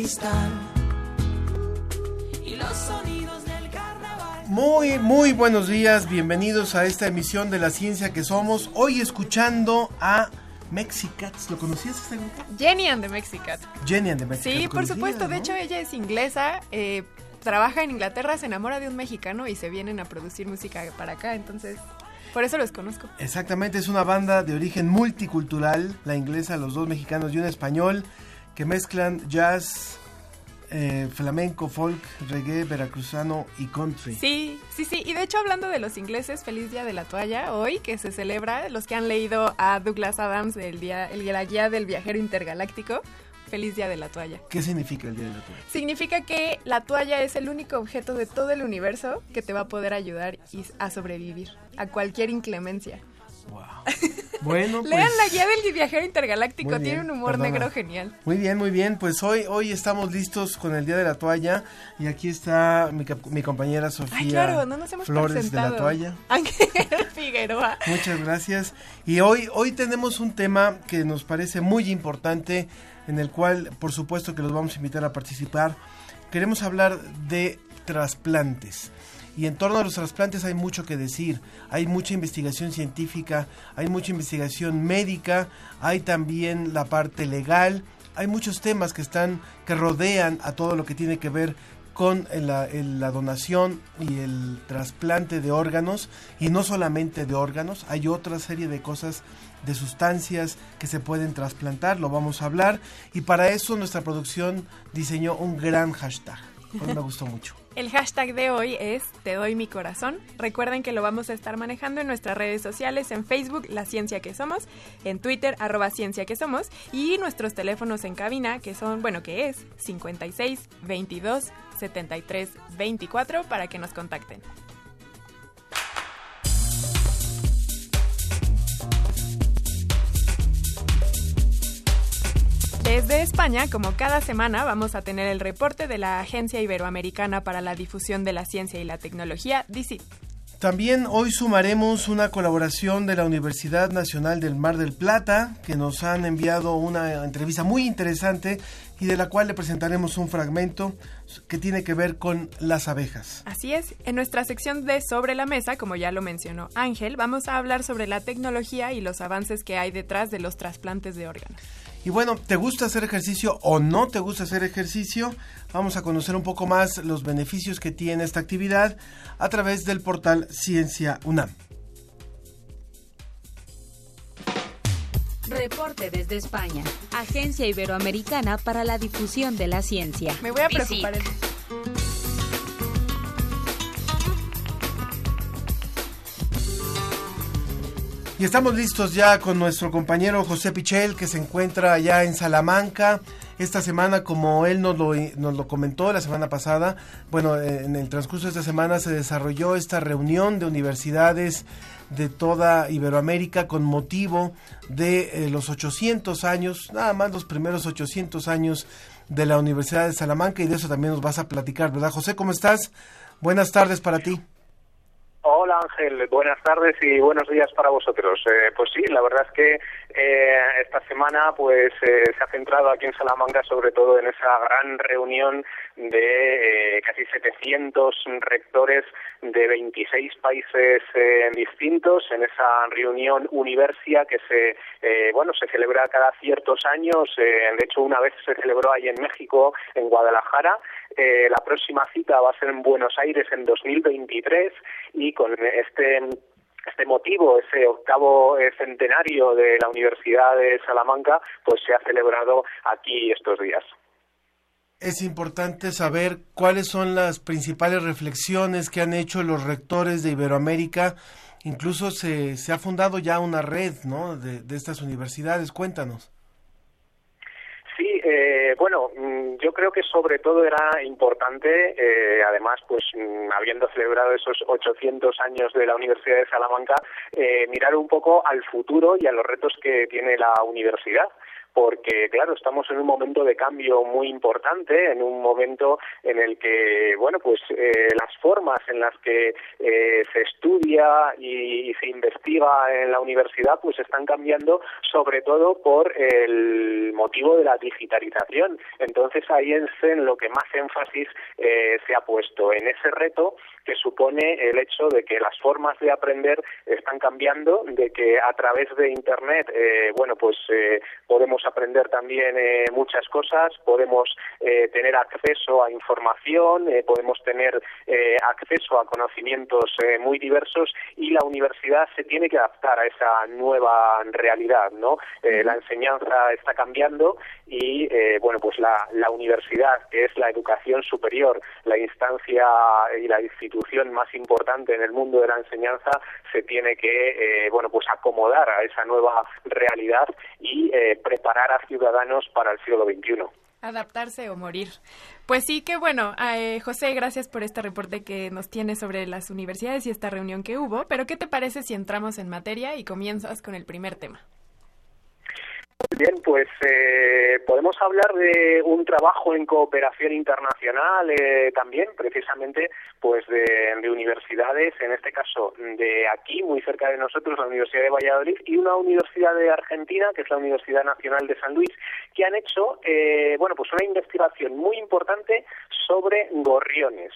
Cristal. Y los sonidos del carnaval. Muy, muy buenos días. Bienvenidos a esta emisión de La Ciencia que Somos. Hoy escuchando a Mexicats. ¿Lo conocías este grupo? Jenny and the Mexicats. Jenny and the Mexicats. Sí, por supuesto. De hecho, ella es inglesa. Eh, trabaja en Inglaterra, se enamora de un mexicano y se vienen a producir música para acá. Entonces, por eso los conozco. Exactamente, es una banda de origen multicultural, la inglesa, los dos mexicanos y un español, que mezclan jazz, eh, flamenco, folk, reggae, veracruzano y country. Sí, sí, sí. Y de hecho, hablando de los ingleses, feliz día de la toalla hoy, que se celebra. Los que han leído a Douglas Adams, el día, el, la guía del viajero intergaláctico, Feliz Día de la Toalla. ¿Qué significa el Día de la Toalla? Significa que la toalla es el único objeto de todo el universo que te va a poder ayudar a sobrevivir a cualquier inclemencia. Wow. Bueno, Lean la guía del viajero intergaláctico, tiene un humor negro genial. Muy bien, muy bien. Pues hoy, hoy estamos listos con el Día de la Toalla y aquí está mi, compañera Sofía Flores de la Toalla. Ángel Figueroa. Muchas gracias. Y hoy, hoy tenemos un tema que nos parece muy importante en el cual por supuesto que los vamos a invitar a participar. Queremos hablar de trasplantes. Y en torno a los trasplantes hay mucho que decir, hay mucha investigación científica, hay mucha investigación médica, hay también la parte legal, hay muchos temas que están que rodean a todo lo que tiene que ver con la, la, donación y el trasplante de órganos y no solamente de órganos, hay otra serie de cosas de sustancias que se pueden trasplantar, lo vamos a hablar y para eso nuestra producción diseñó un gran hashtag. me gustó mucho. El hashtag de hoy es Te doy mi corazón. Recuerden que lo vamos a estar manejando en nuestras redes sociales, en Facebook, La Ciencia que Somos, en Twitter, arroba Ciencia que Somos, y nuestros teléfonos en cabina, que son, bueno, que es 56 22 73 24 para que nos contacten. Desde España, como cada semana, vamos a tener el reporte de la Agencia Iberoamericana para la Difusión de la Ciencia y la Tecnología, DICIT. También hoy sumaremos una colaboración de la Universidad Nacional del Mar del Plata, que nos han enviado una entrevista muy interesante y de la cual le presentaremos un fragmento que tiene que ver con las abejas. Así es, en nuestra sección de Sobre la Mesa, como ya lo mencionó Ángel, vamos a hablar sobre la tecnología y los avances que hay detrás de los trasplantes de órganos. Y bueno, ¿te gusta hacer ejercicio o no te gusta hacer ejercicio? Vamos a conocer un poco más los beneficios que tiene esta actividad a través del portal Ciencia UNAM. Reporte desde España, Agencia Iberoamericana para la Difusión de la Ciencia. Me voy a preocupar. Y estamos listos ya con nuestro compañero José Pichel, que se encuentra allá en Salamanca. Esta semana, como él nos lo, nos lo comentó la semana pasada, bueno, en el transcurso de esta semana se desarrolló esta reunión de universidades de toda Iberoamérica con motivo de eh, los 800 años, nada más los primeros 800 años de la Universidad de Salamanca y de eso también nos vas a platicar, ¿verdad? José, ¿cómo estás? Buenas tardes para ti. Hola Ángel, buenas tardes y buenos días para vosotros. Eh, pues sí, la verdad es que eh, esta semana pues eh, se ha centrado aquí en Salamanca sobre todo en esa gran reunión de eh, casi 700 rectores de 26 países eh, distintos en esa reunión Universia que se eh, bueno se celebra cada ciertos años. Eh, de hecho, una vez se celebró ahí en México, en Guadalajara. La próxima cita va a ser en Buenos Aires en 2023 y con este este motivo, ese octavo eh, centenario de la Universidad de Salamanca, pues se ha celebrado aquí estos días. Es importante saber cuáles son las principales reflexiones que han hecho los rectores de Iberoamérica. Incluso se, se ha fundado ya una red ¿no? de, de estas universidades. Cuéntanos. Sí, eh, bueno, mm, yo creo que sobre todo era importante, eh, además, pues mm, habiendo celebrado esos 800 años de la Universidad de Salamanca, eh, mirar un poco al futuro y a los retos que tiene la universidad porque claro estamos en un momento de cambio muy importante en un momento en el que bueno pues eh, las formas en las que eh, se estudia y, y, se investiga en la universidad pues están cambiando sobre todo por el motivo de la digitalización. Entonces ahí es en lo que más énfasis eh, se ha puesto. En ese reto que supone el hecho de que las formas de aprender están cambiando, de que a través de Internet, eh, bueno, pues eh, podemos aprender también eh, muchas cosas, podemos eh, tener acceso a información, eh, podemos tener eh, acceso a conocimientos eh, muy diversos y la universidad se tiene que adaptar a esa nueva realidad, ¿no? Eh, la enseñanza está cambiando y, eh, bueno, pues la, la universidad, que es la educación superior, la instancia y la institución más importante en el mundo de la enseñanza, se tiene que, eh, bueno, pues acomodar a esa nueva realidad y eh, preparar a ciudadanos para el siglo XXI. Adaptarse o morir. Pues sí, que bueno, eh, José, gracias por este reporte que nos tiene sobre las universidades y esta reunión que hubo, pero ¿qué te parece si entramos en materia y comienzas con el primer tema? Bien, pues eh, podemos hablar de un trabajo en cooperación internacional eh, también, precisamente, pues de, de, universidades, en este caso de aquí, muy cerca de nosotros, la Universidad de Valladolid y una universidad de Argentina, que es la Universidad Nacional de San Luis, que han hecho, eh, bueno, pues una investigación muy importante sobre gorriones.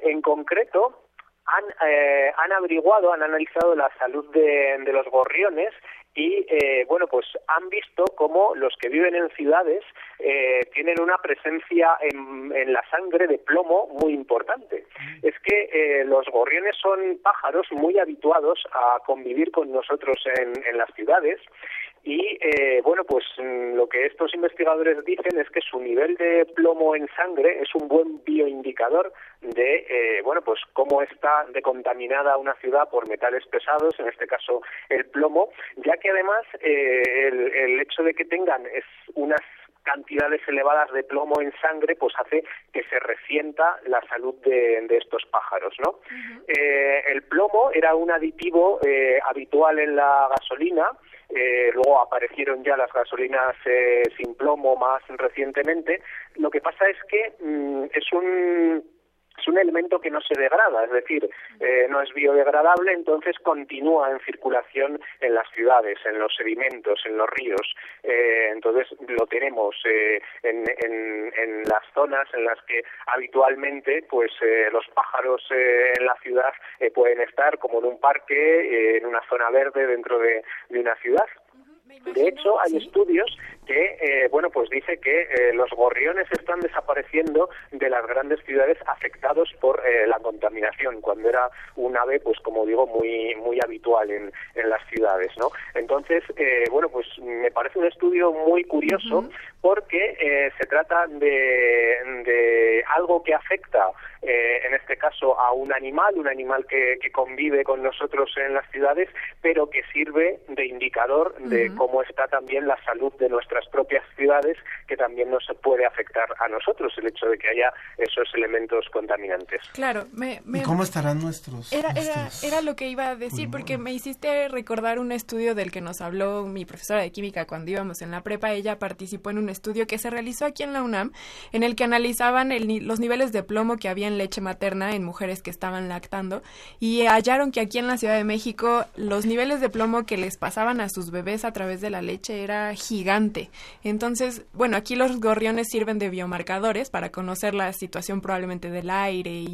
En concreto, han, eh, han averiguado, han analizado la salud de, de los gorriones y eh, bueno pues han visto cómo los que viven en ciudades eh, tienen una presencia en, en, la sangre de plomo muy importante. Es que eh, los gorriones son pájaros muy habituados a convivir con nosotros en, en las ciudades y eh, bueno pues lo que estos investigadores dicen es que su nivel de plomo en sangre es un buen bioindicador de eh, bueno pues cómo está decontaminada una ciudad por metales pesados en este caso el plomo ya que además eh, el, el hecho de que tengan es unas cantidades elevadas de plomo en sangre pues hace que se resienta la salud de, de estos pájaros no uh -huh. eh, el plomo era un aditivo eh, habitual en la gasolina eh, luego aparecieron ya las gasolinas eh, sin plomo más recientemente. Lo que pasa es que mmm, es un elemento que no se degrada, es decir, eh, no es biodegradable, entonces continúa en circulación en las ciudades, en los sedimentos, en los ríos. Eh, entonces lo tenemos eh, en, en, las zonas en las que habitualmente pues eh, los pájaros eh, en la ciudad eh, pueden estar, como en un parque, en una zona verde dentro de, de una ciudad. De hecho, hay estudios que, eh, bueno, pues dice que eh, los gorriones están desapareciendo de las grandes ciudades afectados por eh, la contaminación, cuando era un ave, pues como digo, muy muy habitual en, en las ciudades, ¿no? Entonces, eh, bueno, pues me parece un estudio muy curioso uh -huh. porque eh, se trata de, de algo que afecta eh, en este caso a un animal, un animal que, que, convive con nosotros en las ciudades, pero que sirve de indicador de uh -huh. cómo está también la salud de nuestras propias ciudades, que también nos puede afectar a nosotros el hecho de que haya esos elementos contaminantes. Claro, me, me... ¿Y cómo estarán nuestros? Era, nuestros... Era, era, lo que iba a decir, porque me hiciste recordar un estudio del que nos habló mi profesora de química cuando íbamos en la prepa. Ella participó en un estudio que se realizó aquí en la UNAM, en el que analizaban el, los niveles de plomo que había leche materna en mujeres que estaban lactando y hallaron que aquí en la Ciudad de México los niveles de plomo que les pasaban a sus bebés a través de la leche era gigante. Entonces, bueno, aquí los gorriones sirven de biomarcadores para conocer la situación probablemente del aire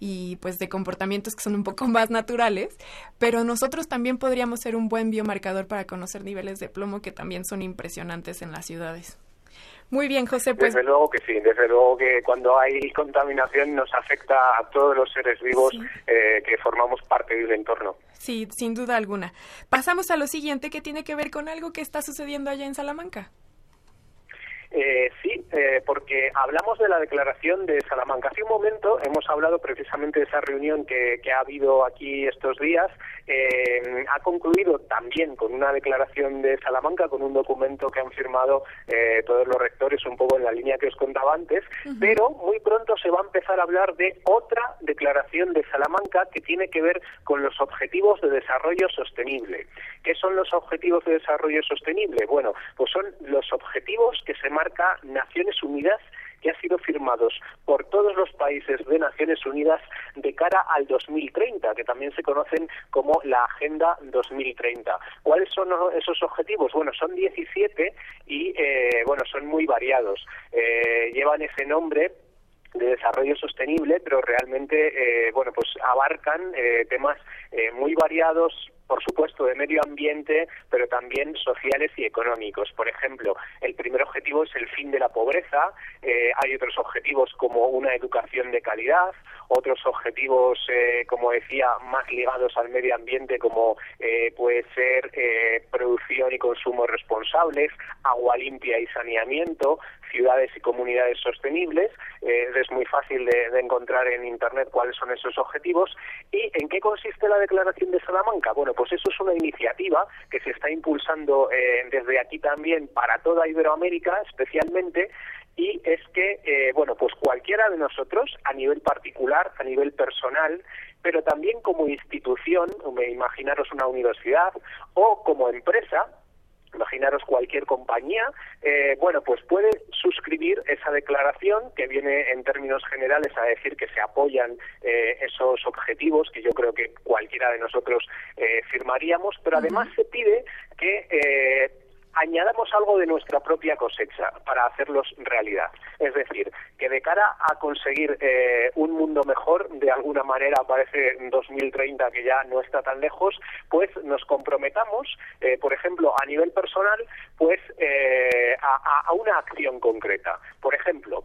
y pues de comportamientos que son un poco más naturales, pero nosotros también podríamos ser un buen biomarcador para conocer niveles de plomo que también son impresionantes en las ciudades. Muy bien, José. Pues... Desde luego que sí, desde luego que cuando hay contaminación nos afecta a todos los seres vivos eh, que formamos parte del entorno. Sí, sin duda alguna. Pasamos a lo siguiente que tiene que ver con algo que está sucediendo allá en Salamanca. Eh, sí, eh, porque hablamos de la declaración de Salamanca. Hace un momento hemos hablado precisamente de esa reunión que, que ha habido aquí estos días. Eh, ha concluido también con una declaración de Salamanca, con un documento que han firmado eh, todos los rectores, un poco en la línea que os contaba antes, pero muy pronto se va a empezar a hablar de otra declaración de Salamanca que tiene que ver con los objetivos de desarrollo sostenible. ¿Qué son los objetivos de desarrollo sostenible? Bueno, pues son los objetivos que se marca Naciones Unidas que han sido firmados por todos los países de Naciones Unidas de cara al 2030, que también se conocen como la Agenda 2030. ¿Cuáles son esos objetivos? Bueno, son 17 y eh, bueno, son muy variados. Eh, llevan ese nombre de desarrollo sostenible, pero realmente, eh, bueno, pues abarcan eh, temas eh, muy variados, por supuesto, de medio ambiente, pero también sociales y económicos. Por ejemplo, el primer objetivo es el fin de la pobreza, eh, hay otros objetivos como una educación de calidad, otros objetivos, eh, como decía, más ligados al medio ambiente, como eh, puede ser eh, producción y consumo responsables, agua limpia y saneamiento, ciudades y comunidades sostenibles. Eh, es muy fácil de, encontrar en Internet cuáles son esos objetivos. ¿Y en qué consiste la Declaración de Salamanca? Bueno, pues eso es una iniciativa que se está impulsando eh, desde aquí también para toda Iberoamérica, especialmente, y es que, eh, bueno, pues cualquiera de nosotros, a nivel particular, a nivel personal, pero también como institución, imaginaros una universidad, o como empresa, imaginaros cualquier compañía, eh, bueno, pues puede suscribir esa declaración que viene en términos generales a decir que se apoyan eh, esos objetivos que yo creo que cualquiera de nosotros eh, firmaríamos, pero además se pide que añadamos algo de nuestra propia cosecha para hacerlos realidad. Es decir, que de cara a conseguir eh, un mundo mejor, de alguna manera parece en 2030 que ya no está tan lejos, pues nos comprometamos, eh, por ejemplo, a nivel personal, pues eh, a una acción concreta. Por ejemplo,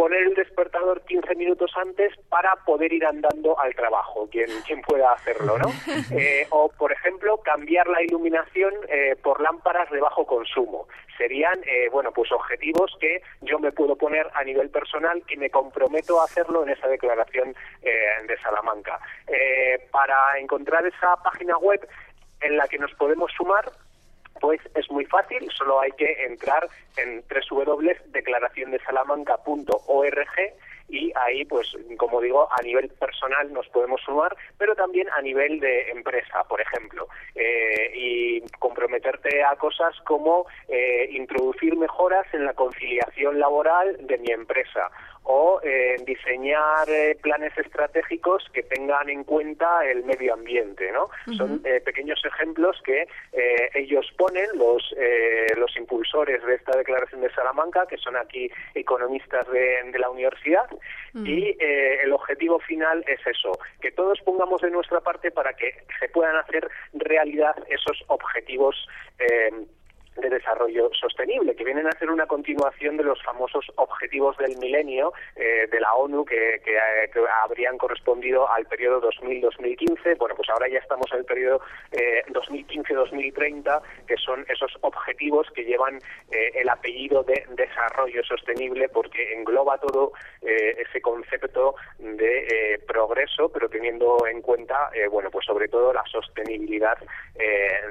poner el despertador 15 minutos antes para poder ir andando al trabajo, quien, quien pueda hacerlo, ¿no? Eh, o, por ejemplo, cambiar la iluminación eh, por lámparas de bajo consumo. Serían, eh, bueno, pues objetivos que yo me puedo poner a nivel personal que me comprometo a hacerlo en esa declaración de Salamanca. para encontrar esa página web en la que nos podemos sumar, pues es muy fácil, solo hay que entrar en www.declaraciondesalamanca.org y ahí, pues, como digo, a nivel personal nos podemos sumar, pero también a nivel de empresa, por ejemplo, eh, y comprometerte a cosas como eh, introducir mejoras en la conciliación laboral de mi empresa o eh, diseñar eh, planes estratégicos que tengan en cuenta el medio ambiente, ¿no? Uh -huh. Son eh, pequeños ejemplos que eh, ellos ponen, los, eh, los impulsores de esta declaración de Salamanca, que son aquí economistas de, de la universidad, uh -huh. y eh, el objetivo final es eso, que todos pongamos de nuestra parte para que se puedan hacer realidad esos objetivos eh, de desarrollo sostenible, que vienen a ser una continuación de los famosos objetivos del milenio eh, de la ONU que, que, eh, que, habrían correspondido al periodo 2000-2015. Bueno, pues ahora ya estamos en el periodo eh, 2015-2030, que son esos objetivos que llevan eh, el apellido de desarrollo sostenible porque engloba todo eh, ese concepto de progreso, pero teniendo en cuenta, bueno, pues sobre todo la sostenibilidad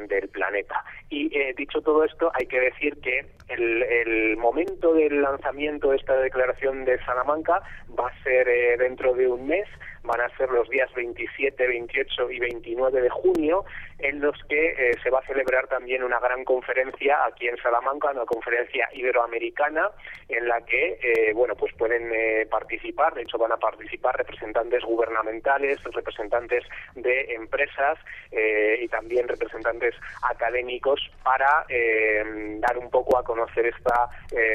del planeta. Y dicho todo esto, hay que decir que El, el momento del lanzamiento de esta declaración de Salamanca va a ser eh, dentro de un mes van a ser los días 27, 28 y 29 de junio, en los que eh, se va a celebrar también una gran conferencia aquí en Salamanca, una conferencia iberoamericana, en la que, eh, bueno, pues pueden eh, participar, de hecho van a participar representantes gubernamentales, representantes de empresas y también representantes académicos para dar un poco a conocer esta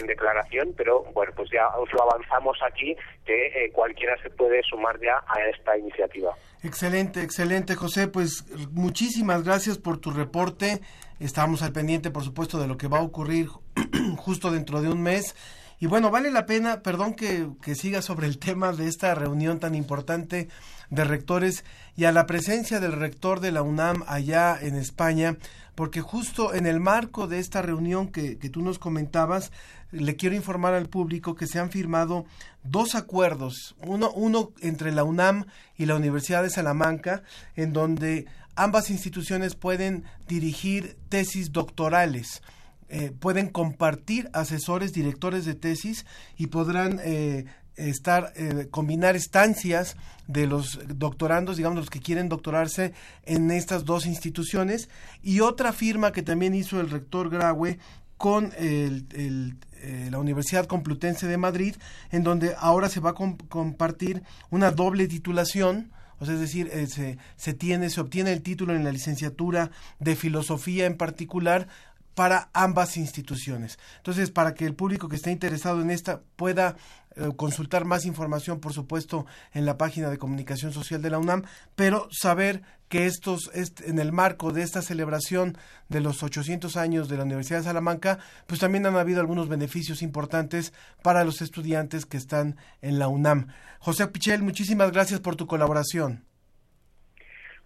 declaración, pero bueno, pues ya os lo avanzamos aquí, que cualquiera se puede sumar ya a esta iniciativa. Excelente, excelente, José. Pues muchísimas gracias por tu reporte. Estamos al pendiente, por supuesto, de lo que va a ocurrir justo dentro de un mes. Y bueno, vale la pena, perdón que, que siga sobre el tema de esta reunión tan importante de rectores y a la presencia del rector de la UNAM allá en España, porque justo en el marco de esta reunión que, que tú nos comentabas, le quiero informar al público que se han firmado dos acuerdos, uno, uno entre la UNAM y la Universidad de Salamanca, en donde ambas instituciones pueden dirigir tesis doctorales. Eh, pueden compartir asesores, directores de tesis y podrán eh, estar eh, combinar estancias de los doctorandos, digamos los que quieren doctorarse en estas dos instituciones y otra firma que también hizo el rector Graue con el, eh, la Universidad Complutense de Madrid, en donde ahora se va a compartir una doble titulación, o sea, es decir, eh, se, se, tiene, se obtiene el título en la licenciatura de filosofía en particular para ambas instituciones. Entonces, para que el público que esté interesado en esta pueda eh, consultar más información, por supuesto, en la página de comunicación social de la UNAM, pero saber que estos, en el marco de esta celebración de los 800 años de la Universidad de Salamanca, pues también han habido algunos beneficios importantes para los estudiantes que están en la UNAM. José Pichel, muchísimas gracias por tu colaboración.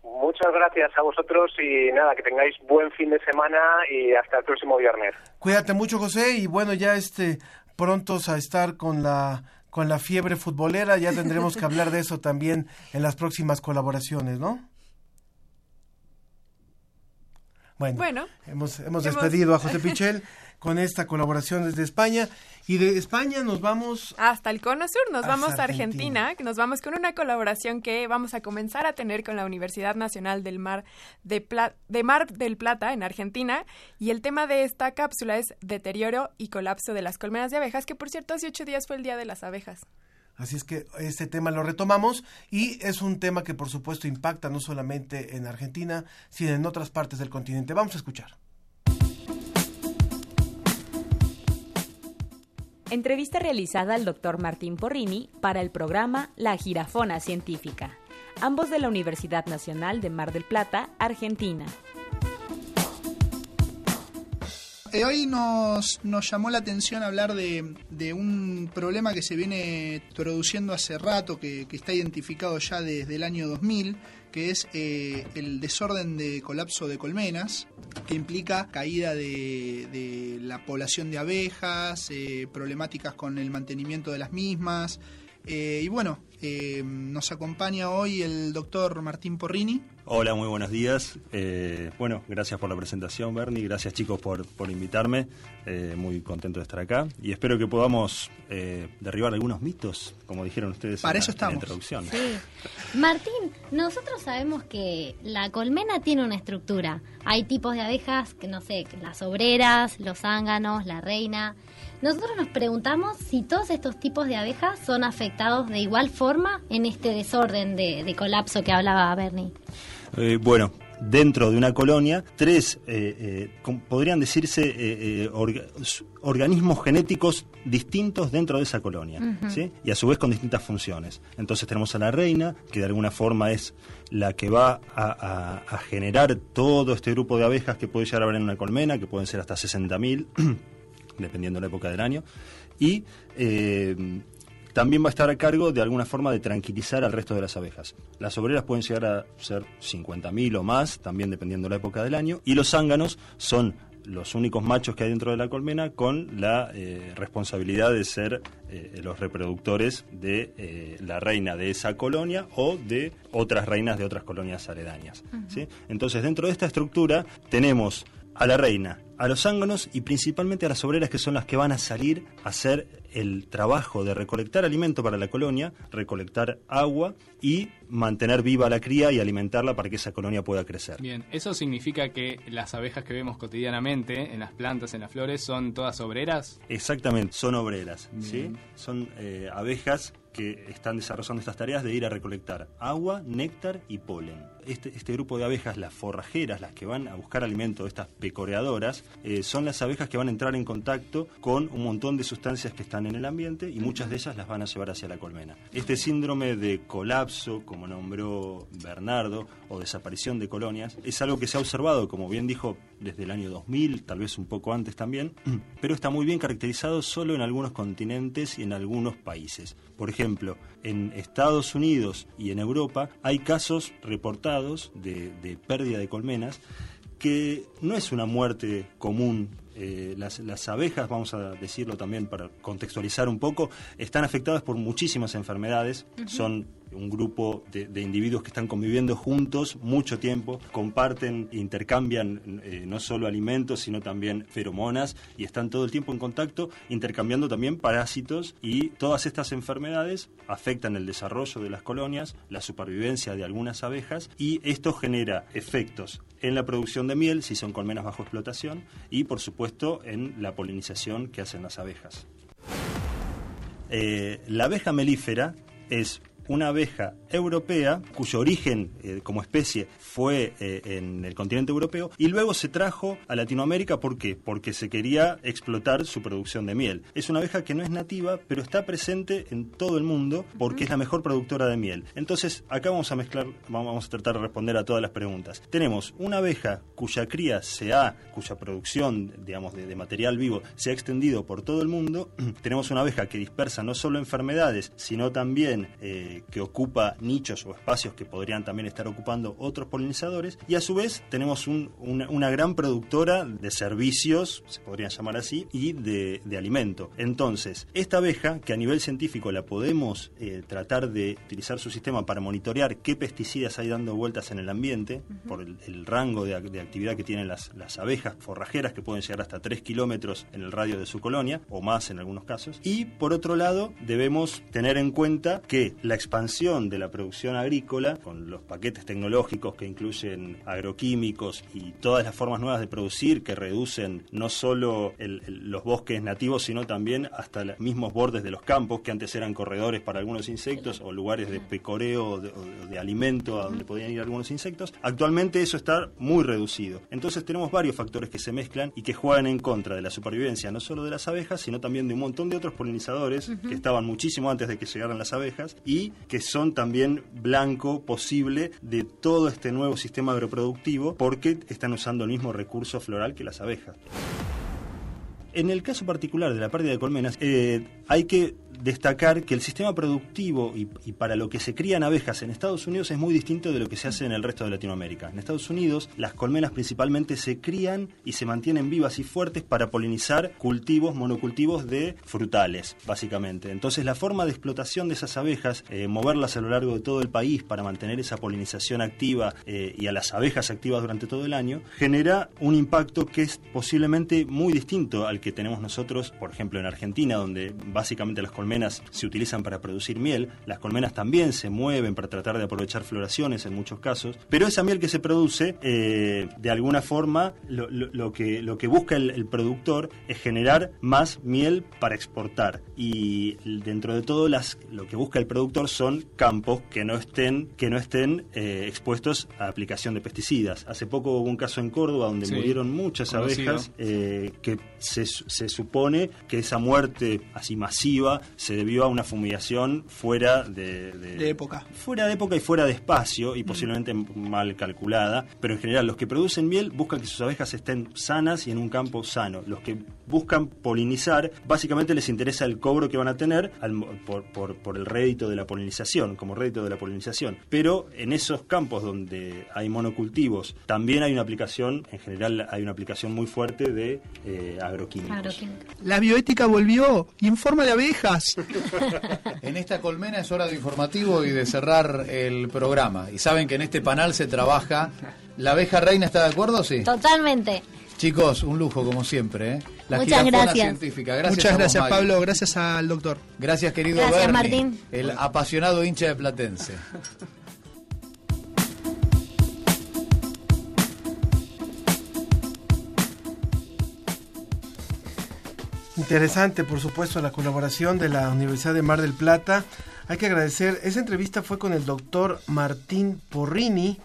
Muchas gracias a vosotros y nada, que tengáis buen fin de semana y hasta el próximo viernes. Cuídate mucho, José, y bueno, ya este prontos a estar con la con la fiebre futbolera, ya tendremos que hablar de eso también en las próximas colaboraciones, ¿no? Bueno, hemos, hemos despedido a José Pichel con esta colaboración desde España. Y de España nos vamos... Hasta el Cono Sur, nos vamos a Argentina, nos vamos con una colaboración que vamos a comenzar a tener con la Universidad Nacional del Mar de, de Mar del Plata en Argentina. Y el tema de esta cápsula es deterioro y colapso de las colmenas de abejas, que por cierto hace ocho días fue el Día de las Abejas. Así es que este tema lo retomamos y es un tema que por supuesto impacta no solamente en Argentina, sino en otras partes del continente. Vamos a escuchar. Entrevista realizada al doctor Martín Porrini para el programa La Girafona Científica, ambos de la Universidad Nacional de Mar del Plata, Argentina. Eh, hoy nos, llamó la atención hablar de, un problema que se viene produciendo hace rato, que, está identificado ya desde el año 2000, que es eh, el desorden de colapso de colmenas, que implica caída de, la población de abejas, eh, problemáticas con el mantenimiento de las mismas. Y bueno, nos acompaña hoy el doctor Martín Porrini, Hola, muy buenos días. Eh, bueno, gracias por la presentación, Bernie. Gracias, chicos, por, por invitarme. Eh, muy contento de estar acá. Y espero que podamos eh, derribar algunos mitos, como dijeron ustedes Para en, eso estamos. la introducción. Sí. Martín, nosotros sabemos que la colmena tiene una estructura. Hay tipos de abejas, que no sé, las obreras, los zánganos, la reina. Nosotros nos preguntamos si todos estos tipos de abejas son afectados de igual forma en este desorden de, de colapso que hablaba Bernie. Eh, bueno, dentro de una colonia, tres, eh, eh, podrían decirse, organismos genéticos distintos dentro de esa colonia, ¿sí? y a su vez con distintas funciones. Entonces tenemos a la reina, que de alguna forma es la que va a, a generar todo este grupo de abejas que puede llegar a haber en una colmena, que pueden ser hasta 60.000, dependiendo de la época del año, y también va a estar a cargo de alguna forma de tranquilizar al resto de las abejas. Las obreras pueden llegar a ser 50.000 o más, también dependiendo de la época del año, y los zánganos son los únicos machos que hay dentro de la colmena con la eh, responsabilidad de ser eh, los reproductores de eh, la reina de esa colonia o de otras reinas de otras colonias aledañas. Entonces, dentro de esta estructura tenemos a la reina a los zánganos y principalmente a las obreras que son las que van a salir a hacer el trabajo de recolectar alimento para la colonia, recolectar agua y mantener viva la cría y alimentarla para que esa colonia pueda crecer. Bien, eso significa que las abejas que vemos cotidianamente en las plantas, en las flores, son todas obreras. Exactamente, son obreras, ¿sí? Son eh, abejas que están desarrollando estas tareas de ir a recolectar agua, néctar y polen. Este, este grupo de abejas, las forrajeras, las que van a buscar alimento, estas pecoreadoras, eh, son las abejas que van a entrar en contacto con un montón de sustancias que están en el ambiente y muchas de ellas las van a llevar hacia la colmena. Este síndrome de colapso, como nombró Bernardo, o desaparición de colonias, es algo que se ha observado, como bien dijo, desde el año 2000, tal vez un poco antes también, pero está muy bien caracterizado solo en algunos continentes y en algunos países. Por en Estados Unidos y en Europa hay casos reportados de, de pérdida de colmenas que no es una muerte común. Eh, las, las abejas, vamos a decirlo también para contextualizar un poco, están afectadas por muchísimas enfermedades. Son un grupo de, individuos que están conviviendo juntos mucho tiempo, comparten, intercambian eh, no solo alimentos, sino también feromonas y están todo el tiempo en contacto, intercambiando también parásitos y todas estas enfermedades afectan el desarrollo de las colonias, la supervivencia de algunas abejas y esto genera efectos en la producción de miel, si son colmenas bajo explotación, y por supuesto en la polinización que hacen las abejas. Eh, la abeja melífera es una abeja europea cuyo origen eh, como especie fue eh, en el continente europeo y luego se trajo a Latinoamérica ¿por qué? Porque se quería explotar su producción de miel. Es una abeja que no es nativa, pero está presente en todo el mundo porque es la mejor productora de miel. Entonces, acá vamos a mezclar, vamos a tratar de responder a todas las preguntas. Tenemos una abeja cuya cría se ha, cuya producción, digamos, de, material vivo se ha extendido por todo el mundo. Tenemos una abeja que dispersa no solo enfermedades, sino también eh, que ocupa nichos o espacios que podrían también estar ocupando otros polinizadores. Y a su vez tenemos un- una, una gran productora de servicios, se podrían llamar así, y de, de alimento. Entonces, esta abeja, que a nivel científico la podemos eh, tratar de utilizar su sistema para monitorear qué pesticidas hay dando vueltas en el ambiente, por el, el rango de, ac- de actividad que tienen las, las abejas forrajeras, que pueden llegar hasta 3 kilómetros en el radio de su colonia, o más en algunos casos. Y por otro lado, debemos tener en cuenta que la expansión de la producción agrícola, con los paquetes tecnológicos que incluyen agroquímicos y todas las formas nuevas de producir que reducen no solo el- el- los bosques nativos, sino también hasta los mismos bordes de los campos, que antes eran corredores para algunos insectos o lugares de pecoreo o de, o de alimento a donde podían ir algunos insectos. Actualmente eso está muy reducido. Entonces tenemos varios factores que se mezclan y que juegan en contra de la supervivencia no solo de las abejas, sino también de un montón de otros polinizadores que estaban muchísimo antes de que llegaran las abejas y que son también blanco posible de todo este nuevo sistema agroproductivo porque están usando el mismo recurso floral que las abejas. En el caso particular de la pérdida de colmenas, eh, hay que destacar que el sistema productivo y, para lo que se crían abejas en Estados Unidos es muy distinto de lo que se hace en el resto de Latinoamérica. En Estados Unidos, las colmenas principalmente se crían y se mantienen vivas y fuertes para polinizar cultivos, monocultivos de frutales, básicamente. Entonces, la forma de explotación de esas abejas, eh, moverlas a lo largo de todo el país para mantener esa polinización activa eh, y a las abejas activas durante todo el año, genera un impacto que es posiblemente muy distinto al que tenemos nosotros, por ejemplo, en Argentina, donde básicamente las colmenas se utilizan para producir miel. Las colmenas también se mueven para tratar de aprovechar floraciones en muchos casos, pero esa miel que se produce, eh, de alguna forma, lo, lo- lo que, lo que busca el, el productor es generar más miel para exportar. Y dentro de todo, las, lo que busca el productor son campos que no estén, que no estén eh, expuestos a aplicación de pesticidas. Hace poco hubo un caso en Córdoba donde Sí, murieron muchas conocido. abejas eh, que se, se supone que esa muerte así masiva se debió a una fumigación fuera de, De época. Fuera de época y fuera de espacio y posiblemente mal calculada, pero en general los que producen miel buscan que sus abejas estén sanas y en un campo sano. Los que buscan polinizar, básicamente les interesa el cobro que van a tener al por, por- por el rédito de la polinización, como rédito de la polinización. Pero en esos campos donde hay monocultivos, también hay una aplicación, en general hay una aplicación muy fuerte de eh, agroquímicos. La bioética volvió. Informa de abejas. En esta colmena es hora de informativo y de cerrar el programa. Y saben que en este panel se trabaja. ¿La abeja reina está de acuerdo? Sí. Totalmente. Chicos, un lujo como siempre, ¿eh? La Muchas gracias. científica. Gracias Muchas gracias. Pablo. Gracias al doctor. Gracias, querido Gracias, Bernie, Martín. el apasionado hincha de Platense. Interesante, por supuesto, la colaboración de la Universidad de Mar del Plata. Hay que agradecer, esa entrevista fue con el doctor Martín Porrini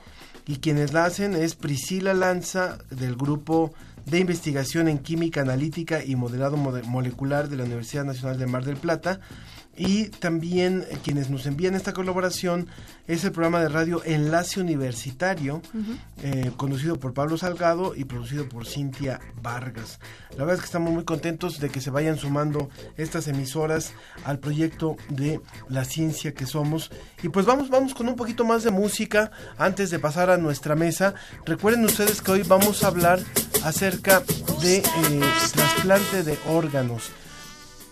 y quienes la hacen es Priscila Lanza del grupo de investigación en química analítica y modelado mode- molecular de la Universidad Nacional de Mar del Plata. Y también eh, quienes nos envían esta colaboración es el programa de radio Enlace Universitario, eh, conducido por Pablo Salgado y producido por Cintia Vargas. La verdad es que estamos muy contentos de que se vayan sumando estas emisoras al proyecto de la ciencia que somos. Y pues vamos, vamos con un poquito más de música antes de pasar a nuestra mesa. Recuerden ustedes que hoy vamos a hablar acerca de eh, trasplante de órganos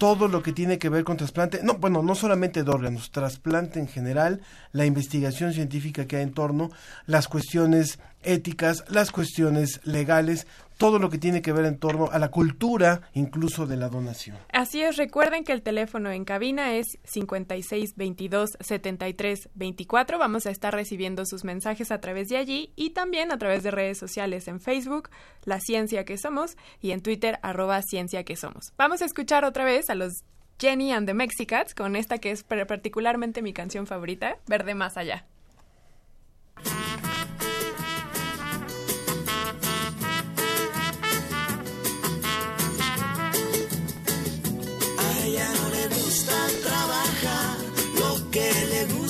todo lo que tiene que ver con trasplante, no, bueno, no solamente de órganos, trasplante en general, la investigación científica que hay en torno, las cuestiones éticas, las cuestiones legales, todo lo que tiene que ver en torno a la cultura incluso de la donación. Así es, recuerden que el teléfono en cabina es 56 22 73 24. Vamos a estar recibiendo sus mensajes a través de allí y también a través de redes sociales en Facebook, La Ciencia que Somos, y en Twitter, arroba Ciencia que Somos. Vamos a escuchar otra vez a los Jenny and the Mexicats con esta que es particularmente mi canción favorita, Verde Más Allá.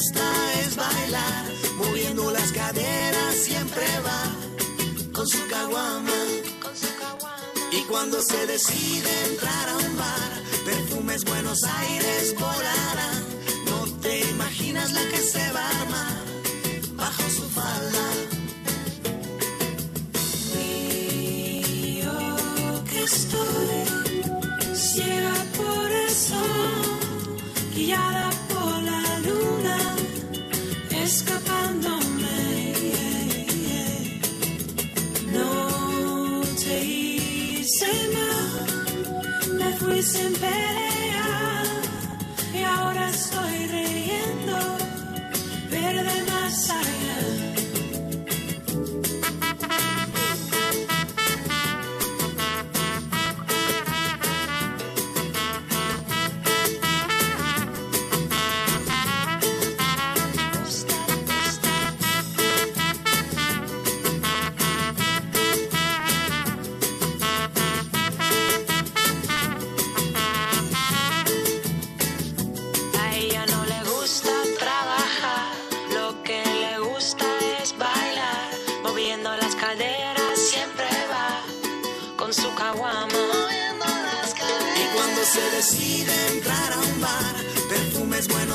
Gusta es bailar, moviendo las caderas siempre va con su caguama. Y cuando se decide entrar a un bar, perfumes Buenos Aires volarán. No te imaginas la que se va a armar bajo su falda. Yo que estoy ciega por el sol, guiada sin pelear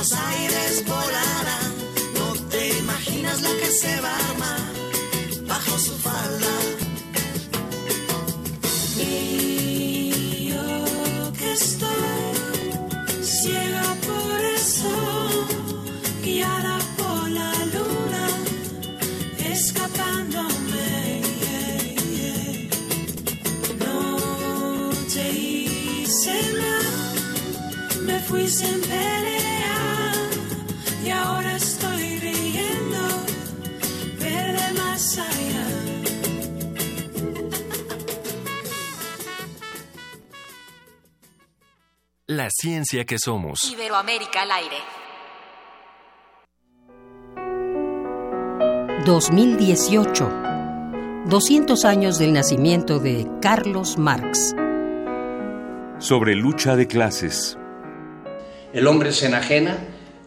Buenos Aires volarán. No te imaginas la que se va a armar bajo su falda. La ciencia que somos. Iberoamérica al aire. 2018. 200 años del nacimiento de Carlos Marx. Sobre lucha de clases. El hombre se enajena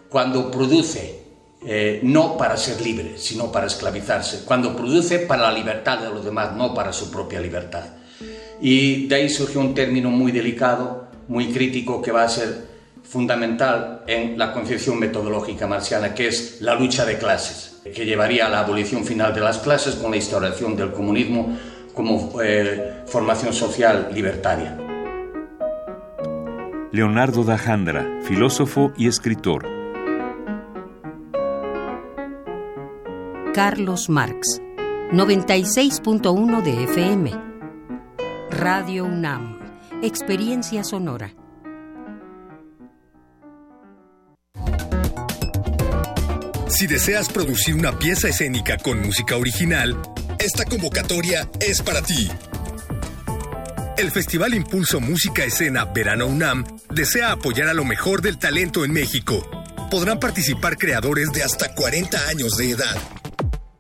cuando produce, eh, no para ser libre, sino para esclavizarse, cuando produce para la libertad de los demás, no para su propia libertad. Y de ahí surgió un término muy delicado, muy crítico, que va a ser fundamental en la concepción metodológica marxiana, que es la lucha de clases, que llevaría a la abolición final de las clases con la instauración del comunismo como eh, formación social libertaria. Leonardo da Jandra, filósofo y escritor. Carlos Marx. 96.1 de FM. Radio UNAM, Experiencia Sonora. Si deseas producir una pieza escénica con música original, esta convocatoria es para ti. El Festival Impulso Música Escena Verano UNAM desea apoyar a lo mejor del talento en México. Podrán participar creadores de hasta 40 años de edad.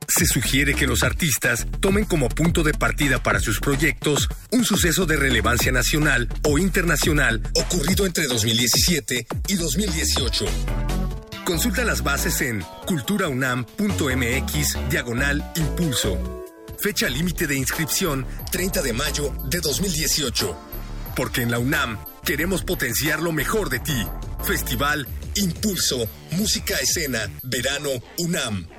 Se sugiere que los artistas tomen como punto de partida para sus proyectos un suceso de relevancia nacional o internacional ocurrido entre 2017 y 2018. Consulta las bases en culturaunam.mx diagonal impulso. Fecha límite de inscripción 30 de mayo de 2018. Porque en la UNAM queremos potenciar lo mejor de ti. Festival Impulso Música Escena Verano UNAM.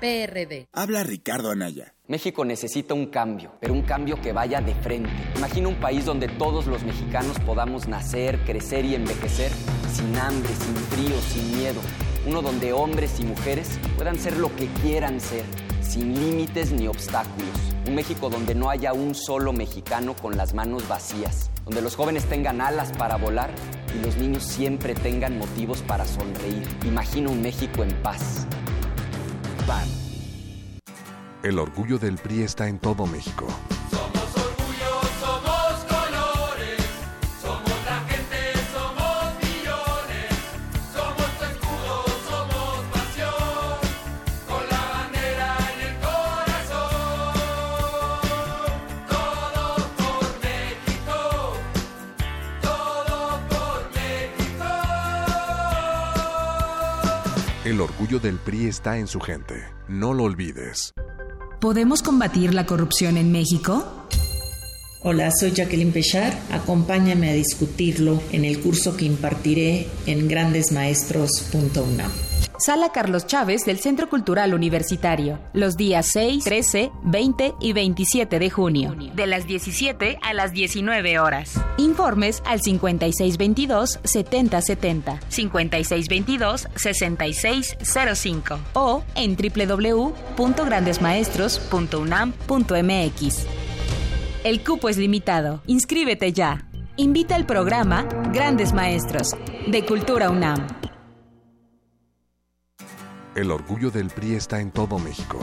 PRD. Habla Ricardo Anaya. México necesita un cambio, pero un cambio que vaya de frente. Imagina un país donde todos los mexicanos podamos nacer, crecer y envejecer sin hambre, sin frío, sin miedo. Uno donde hombres y mujeres puedan ser lo que quieran ser, sin límites ni obstáculos. Un México donde no haya un solo mexicano con las manos vacías, donde los jóvenes tengan alas para volar y los niños siempre tengan motivos para sonreír. Imagina un México en paz. El orgullo del PRI está en todo México. Somos El orgullo del PRI está en su gente. No lo olvides. ¿Podemos combatir la corrupción en México? Hola, soy Jacqueline Pechar. Acompáñame a discutirlo en el curso que impartiré en grandesmaestros.unam. Sala Carlos Chávez del Centro Cultural Universitario, los días 6, 13, 20 y 27 de junio, de las 17 a las 19 horas. Informes al 5622-7070, 5622-6605 o en www.grandesmaestros.unam.mx. El cupo es limitado. Inscríbete ya. Invita al programa Grandes Maestros de Cultura UNAM. El orgullo del PRI está en todo México.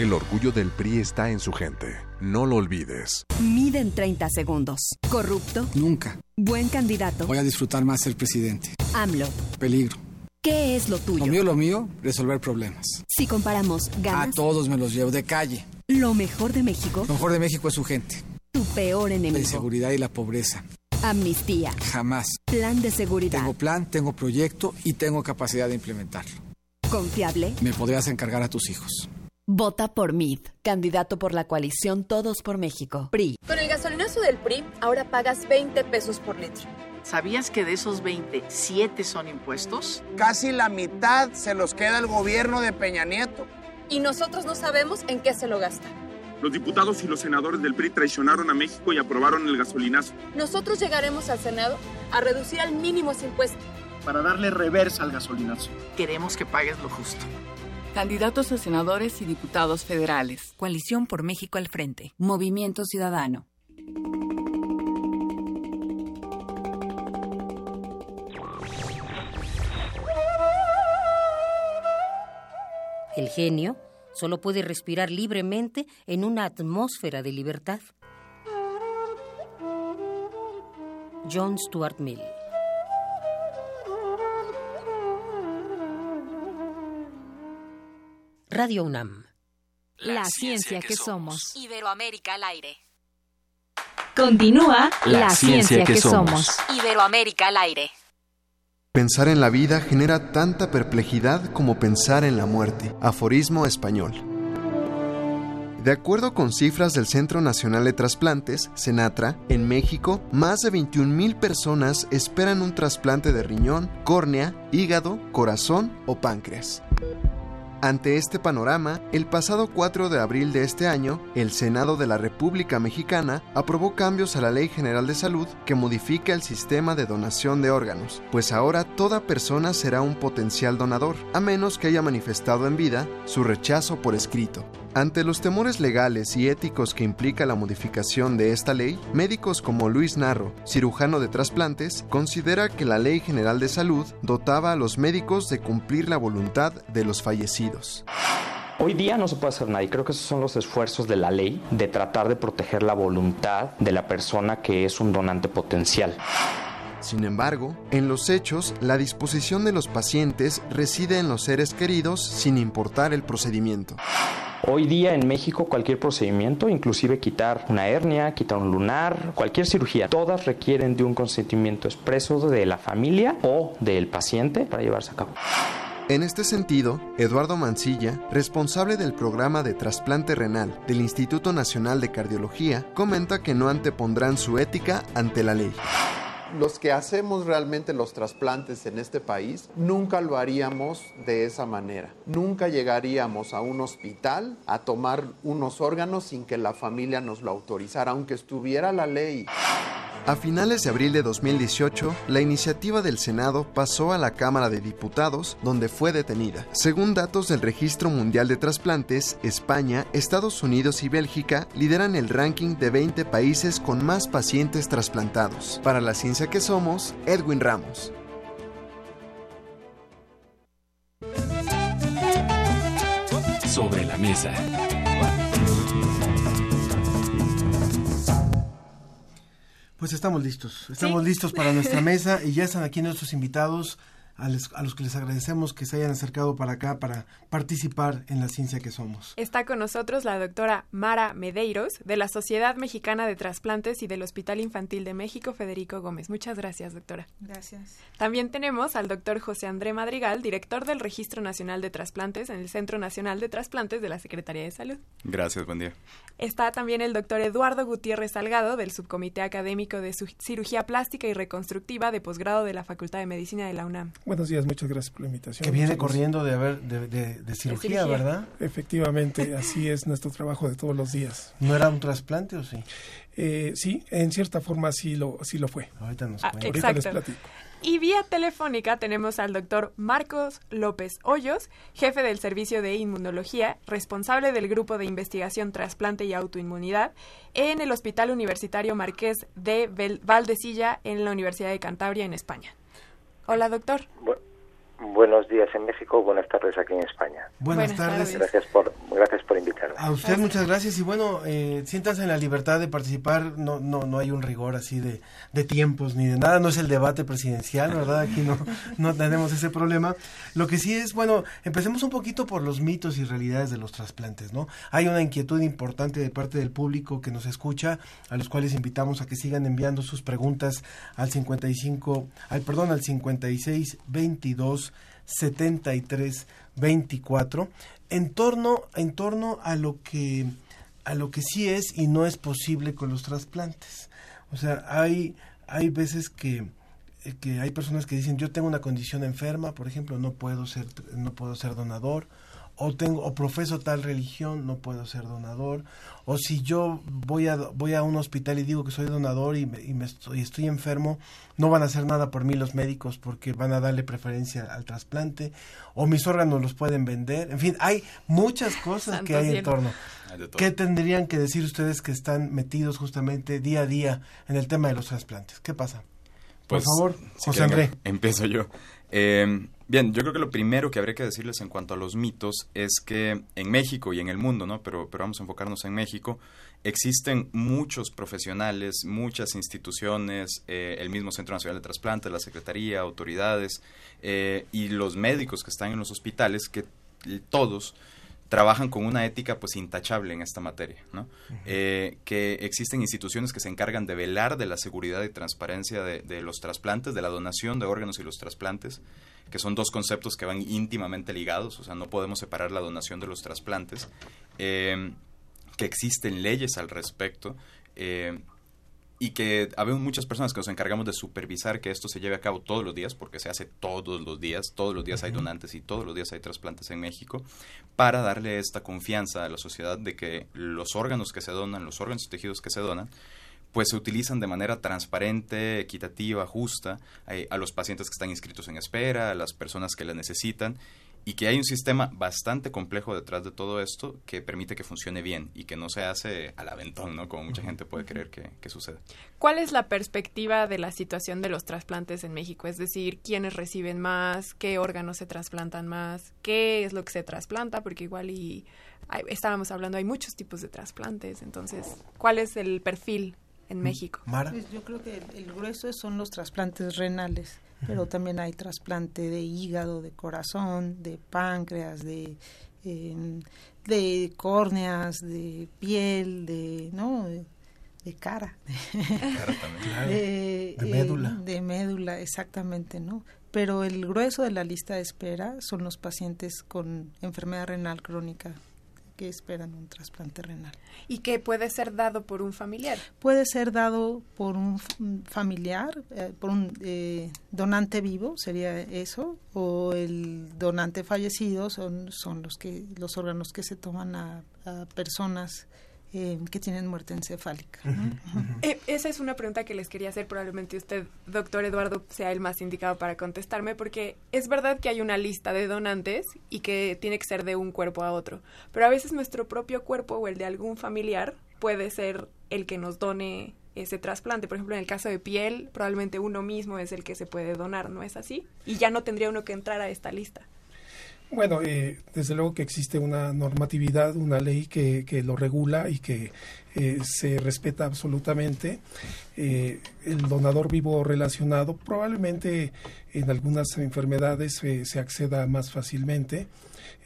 El orgullo del PRI está en su gente. No lo olvides. Miden 30 segundos. ¿Corrupto? Nunca. ¿Buen candidato? Voy a disfrutar más ser presidente. AMLO. Peligro. ¿Qué es lo tuyo? Lo mío, lo mío, resolver problemas. Si comparamos A ganas, todos me los llevo de calle. lo mejor de México, Lo mejor de México es su gente. tu peor La enemigo. inseguridad y la pobreza. Amnistía. Jamás. Plan de seguridad. Tengo plan, tengo proyecto y tengo capacidad de implementarlo. Confiable. Me podrías encargar a tus hijos. Vota por MID, candidato por la coalición Todos por México. PRI. Con el gasolinazo del PRI, ahora pagas 20 pesos por litro. ¿Sabías que de esos 20, 7 son impuestos? Casi la mitad se los queda el gobierno de Peña Nieto. Y nosotros no sabemos en qué se lo gasta. Los diputados y los senadores del PRI traicionaron a México y aprobaron el gasolinazo. Nosotros llegaremos al Senado a reducir al mínimo ese impuesto. Para darle reversa al gasolinazo. Queremos que pagues lo justo. Candidatos a senadores y diputados federales. Coalición por México al frente. Movimiento Ciudadano. El genio solo puede respirar libremente en una atmósfera de libertad. John Stuart Mill. Radio UNAM. La, ciencia, que, somos. Iberoamérica al aire. Continúa La, ciencia, que, somos. Iberoamérica al aire. Pensar en la vida genera tanta perplejidad como pensar en la muerte. Aforismo español. De acuerdo con cifras del Centro Nacional de Trasplantes, Senatra, en México, más de 21.000 personas esperan un trasplante de riñón, córnea, hígado, corazón o páncreas. Ante este panorama, el pasado 4 de abril de este año, el Senado de la República Mexicana aprobó cambios a la Ley General de Salud que modifica el sistema de donación de órganos, pues ahora toda persona será un potencial donador, a menos que haya manifestado en vida su rechazo por escrito. Ante los temores legales y éticos que implica la modificación de esta ley, médicos como Luis Narro, cirujano de trasplantes, considera que la Ley General de Salud dotaba a los médicos de cumplir la voluntad de los fallecidos. Hoy día no se puede hacer nada y creo que esos son los esfuerzos de la ley de tratar de proteger la voluntad de la persona que es un donante potencial. Sin embargo, en los hechos, la disposición de los pacientes reside en los seres queridos sin importar el procedimiento. Hoy día en México cualquier procedimiento, inclusive quitar una hernia, quitar un lunar, cualquier cirugía, todas requieren de un consentimiento expreso de la familia o del paciente para llevarse a cabo. En este sentido, Eduardo Mancilla, responsable del programa de trasplante renal del Instituto Nacional de Cardiología, comenta que no antepondrán su ética ante la ley los que hacemos realmente los trasplantes en este país, nunca lo haríamos de esa manera. Nunca llegaríamos a un hospital a tomar unos órganos sin que la familia nos lo autorizara, aunque estuviera la ley. A finales de abril de 2018, la iniciativa del Senado pasó a la Cámara de Diputados, donde fue detenida. Según datos del Registro Mundial de Trasplantes, España, Estados Unidos y Bélgica lideran el ranking de 20 países con más pacientes trasplantados. Para la ciencia que somos, Edwin Ramos. Sobre la mesa. Pues estamos listos, estamos listos para nuestra mesa y ya están aquí nuestros invitados a, los que les agradecemos que se hayan acercado para acá para participar en la ciencia que somos. Está con nosotros la doctora Mara Medeiros de la Sociedad Mexicana de Trasplantes y del Hospital Infantil de México, Federico Gómez. Muchas gracias, doctora. Gracias. También tenemos al doctor José André Madrigal, director del Registro Nacional de Trasplantes en el Centro Nacional de Trasplantes de la Secretaría de Salud. Gracias, buen día. Está también el doctor Eduardo Gutiérrez Salgado del Subcomité Académico de Cirugía Plástica y Reconstructiva de posgrado de la Facultad de Medicina de la UNAM. Buenos días, muchas gracias por la invitación. Que viene corriendo de, haber, de, cirugía, ¿verdad? Efectivamente, así es nuestro trabajo de todos los días. ¿No era un trasplante o sí? Eh, sí, en cierta forma sí lo, sí lo fue. Ahorita nos ah, Ahorita les platico. Y vía telefónica tenemos al doctor Marcos López Hoyos, jefe del Servicio de Inmunología, responsable del Grupo de Investigación Trasplante y Autoinmunidad en el Hospital Universitario Marqués de Valdecilla en la Universidad de Cantabria, en España. Hola, doctor. Buenos días en México, buenas tardes aquí en España. Buenas, tardes. Gracias por, gracias por invitarme. A usted muchas gracias y bueno, eh, siéntanse en la libertad de participar, no, no, no hay un rigor así de, de tiempos ni de nada, no es el debate presidencial, ¿verdad? Aquí no, no tenemos ese problema. Lo que sí es, bueno, empecemos un poquito por los mitos y realidades de los trasplantes, ¿no? Hay una inquietud importante de parte del público que nos escucha, a los cuales invitamos a que sigan enviando sus preguntas al 55, al perdón, al 56 22 73 24 en torno en torno a lo que a lo que sí es y no es posible con los trasplantes. O sea, hay hay veces que que hay personas que dicen yo tengo una condición enferma, por ejemplo, no puedo ser no puedo ser donador o tengo o profeso tal religión no puedo ser donador o si yo voy a voy a un hospital y digo que soy donador y, me, y me estoy, estoy, enfermo no van a hacer nada por mí los médicos porque van a darle preferencia al trasplante o mis órganos los pueden vender en fin hay muchas cosas que hay en torno ¿Qué tendrían que decir ustedes que están metidos justamente día a día en el tema de los trasplantes? ¿Qué pasa? Por pues, favor, José André. Empiezo yo. Eh, Bien, yo creo que lo primero que habría que decirles en cuanto a los mitos es que en México y en el mundo, ¿no? Pero, pero vamos a enfocarnos en México, existen muchos profesionales, muchas instituciones, eh, el mismo Centro Nacional de Trasplantes, la Secretaría, autoridades eh, y los médicos que están en los hospitales que todos trabajan con una ética pues intachable en esta materia, ¿no? Eh, que existen instituciones que se encargan de velar de la seguridad y transparencia de, los trasplantes, de la donación de órganos y los trasplantes, que son dos conceptos que van íntimamente ligados, o sea, no podemos separar la donación de los trasplantes, eh, que existen leyes al respecto. Eh, y que habemos muchas personas que nos encargamos de supervisar que esto se lleve a cabo todos los días, porque se hace todos los días, todos los días hay donantes y todos los días hay trasplantes en México, para darle esta confianza a la sociedad de que los órganos que se donan, los órganos y tejidos que se donan, pues se utilizan de manera transparente, equitativa, justa eh, a los pacientes que están inscritos en espera, a las personas que la necesitan y que hay un sistema bastante complejo detrás de todo esto que permite que funcione bien y que no se hace al aventón, ¿no? Como mucha gente puede creer que, que, sucede. ¿Cuál es la perspectiva de la situación de los trasplantes en México? Es decir, ¿quiénes reciben más? ¿Qué órganos se trasplantan más? ¿Qué es lo que se trasplanta? Porque igual y estábamos hablando, hay muchos tipos de trasplantes. Entonces, ¿cuál es el perfil en México? Pues yo creo que el grueso son los trasplantes renales pero también hay trasplante de hígado, de corazón, de páncreas, de, em, de córneas, de piel, de, ¿no? De, cara. de, médula. de médula, exactamente, ¿no? Pero el grueso de la lista de espera son los pacientes con enfermedad renal crónica que esperan un trasplante renal. ¿Y que puede ser dado por un familiar? Puede ser dado por un familiar, eh, por un eh, donante vivo, sería eso, o el donante fallecido son, son los, que, los órganos que se toman a, a personas eh, que tienen muerte encefálica. Eh, esa es una pregunta que les quería hacer. Probablemente usted, doctor Eduardo, sea el más indicado para contestarme, porque es verdad que hay una lista de donantes y que tiene que ser de un cuerpo a otro. Pero a veces nuestro propio cuerpo o el de algún familiar puede ser el que nos done ese trasplante. Por ejemplo, en el caso de piel, probablemente uno mismo es el que se puede donar, ¿no es así? Y ya no tendría uno que entrar a esta lista. Bueno, eh, desde luego que existe una normatividad, una ley que, que lo regula y que eh, se respeta absolutamente. Eh, el donador vivo relacionado probablemente en algunas enfermedades se acceda más fácilmente.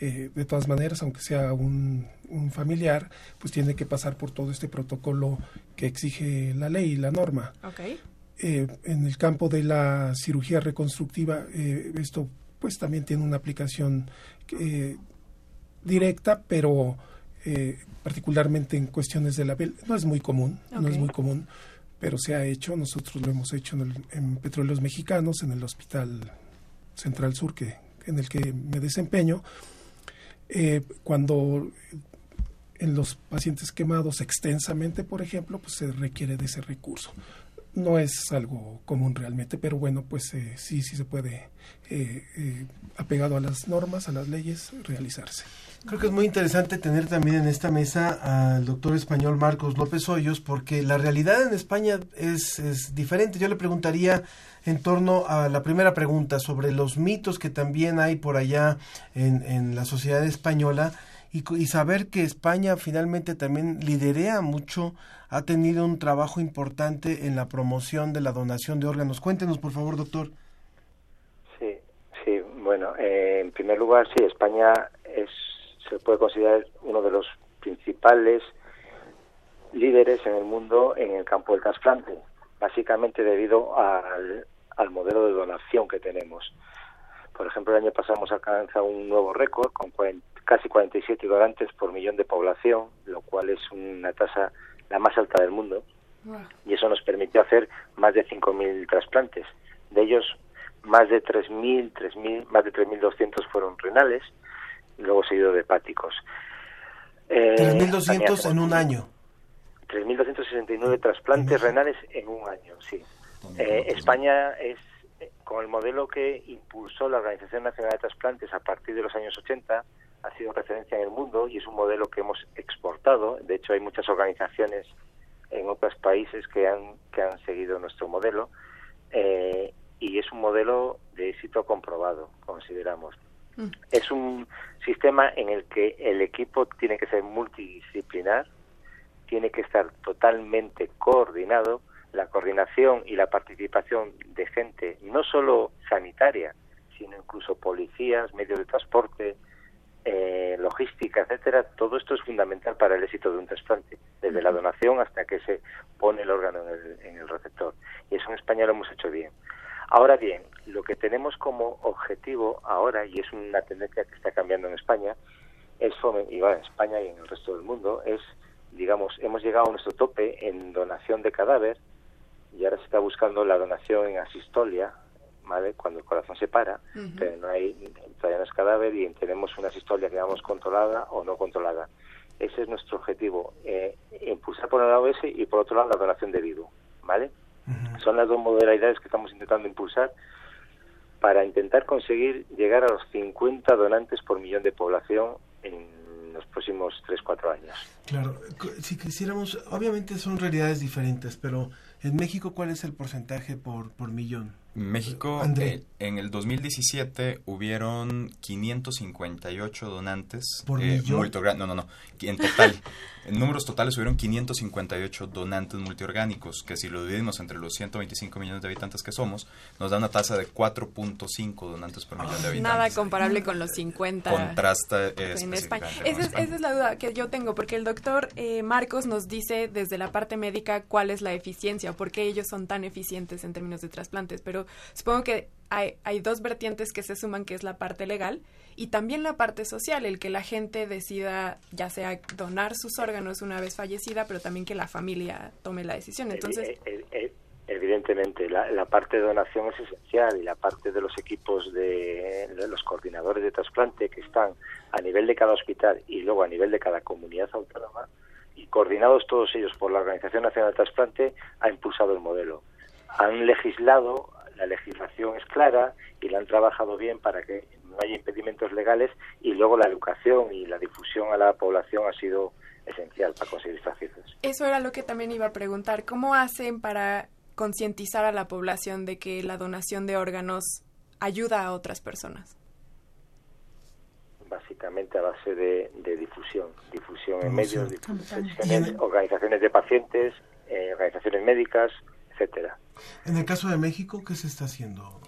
de todas maneras, aunque sea un, un, familiar, pues tiene que pasar por todo este protocolo que exige la ley y la norma. Okay. en el campo de la cirugía reconstructiva, esto pues también tiene una aplicación eh, directa, pero eh, particularmente en cuestiones de la piel. No es muy común, no es muy común, pero se ha hecho. Nosotros lo hemos hecho en, Petróleos Mexicanos, en el Hospital Central Sur, que, en el que me desempeño. Eh, cuando en los pacientes quemados extensamente, por ejemplo, pues se requiere de ese recurso no es algo común realmente, pero bueno, pues eh, sí, sí se puede, eh, eh, apegado a las normas, a las leyes, realizarse. Creo que es muy interesante tener también en esta mesa al doctor español Marcos López Hoyos, porque la realidad en España es, es diferente. Yo le preguntaría en torno a la primera pregunta sobre los mitos que también hay por allá en, en la sociedad española y, saber que España finalmente también liderea mucho, ha tenido un trabajo importante en la promoción de la donación de órganos. Cuéntenos, por favor, doctor. Sí, sí, bueno, eh, en primer lugar, sí, España es, se puede considerar uno de los principales líderes en el mundo en el campo del trasplante, básicamente debido al, al modelo de donación que tenemos. Por ejemplo, el año pasado hemos alcanzado un nuevo récord con 40 casi 47 donantes por millón de población, lo cual es una tasa la más alta del mundo. Y eso nos permitió hacer más de 5.000 trasplantes. De ellos, más de 3.000, 3.000, más de 3.200 fueron renales, y luego seguido de hepáticos. Eh, 3.200 en un año. 3.269 trasplantes renales en un año, sí. Eh, España es, con el modelo que impulsó la Organización Nacional de Trasplantes a partir de los años 80, ha sido referencia en el mundo y es un modelo que hemos exportado. De hecho, hay muchas organizaciones en otros países que han, que han seguido nuestro modelo eh, y es un modelo de éxito comprobado, consideramos. Mm. Es un sistema en el que el equipo tiene que ser multidisciplinar, tiene que estar totalmente coordinado, la coordinación y la participación de gente no solo sanitaria, sino incluso policías, medios de transporte, eh, logística, etcétera, todo esto es fundamental para el éxito de un trasplante, desde la donación hasta que se pone el órgano en el, en el receptor. Y eso en España lo hemos hecho bien. Ahora bien, lo que tenemos como objetivo ahora, y es una tendencia que está cambiando en España, es y en España y en el resto del mundo, es, digamos, hemos llegado a nuestro tope en donación de cadáver y ahora se está buscando la donación en asistolia, ¿vale? Cuando el corazón se para, pero no hay, todavía no es cadáver y tenemos una asistolia, digamos, controlada o no controlada. Ese es nuestro objetivo, eh, impulsar por un lado ese y por otro lado la donación de vivo, ¿vale? Son las dos modalidades que estamos intentando impulsar para intentar conseguir llegar a los 50 donantes por millón de población en los próximos 3-4 años. Claro, si quisiéramos, obviamente son realidades diferentes, pero en México, ¿cuál es el porcentaje por, por millón? México, eh, en el 2017 hubieron 558 donantes. ¿Por eh? No, no, no. En total, en números totales hubieron 558 donantes multiorgánicos, que si lo dividimos entre los 125 millones de habitantes que somos, nos da una tasa de 4.5 donantes por millón de habitantes. Nada comparable con los 50. Contrasta en España. Esa es, esa es, la duda que yo tengo, porque el doctor eh, Marcos nos dice desde la parte médica cuál es la eficiencia, por qué ellos son tan eficientes en términos de trasplantes, pero supongo que hay, hay, dos vertientes que se suman, que es la parte legal y también la parte social, el que la gente decida ya sea donar sus órganos una vez fallecida, pero también que la familia tome la decisión. Entonces, evidentemente la, la parte de donación es esencial y la parte de los equipos de, de los coordinadores de trasplante que están a nivel de cada hospital y luego a nivel de cada comunidad autónoma y coordinados todos ellos por la Organización Nacional de Trasplante ha impulsado el modelo. Han legislado la legislación es clara y la han trabajado bien para que no haya impedimentos legales y luego la educación y la difusión a la población ha sido esencial para conseguir estas cifras. Eso era lo que también iba a preguntar. ¿Cómo hacen para concientizar a la población de que la donación de órganos ayuda a otras personas? Básicamente a base de, de difusión, difusión en medios, difusión organizaciones de pacientes, eh, organizaciones médicas, etcétera. En el caso de México, ¿qué se está haciendo?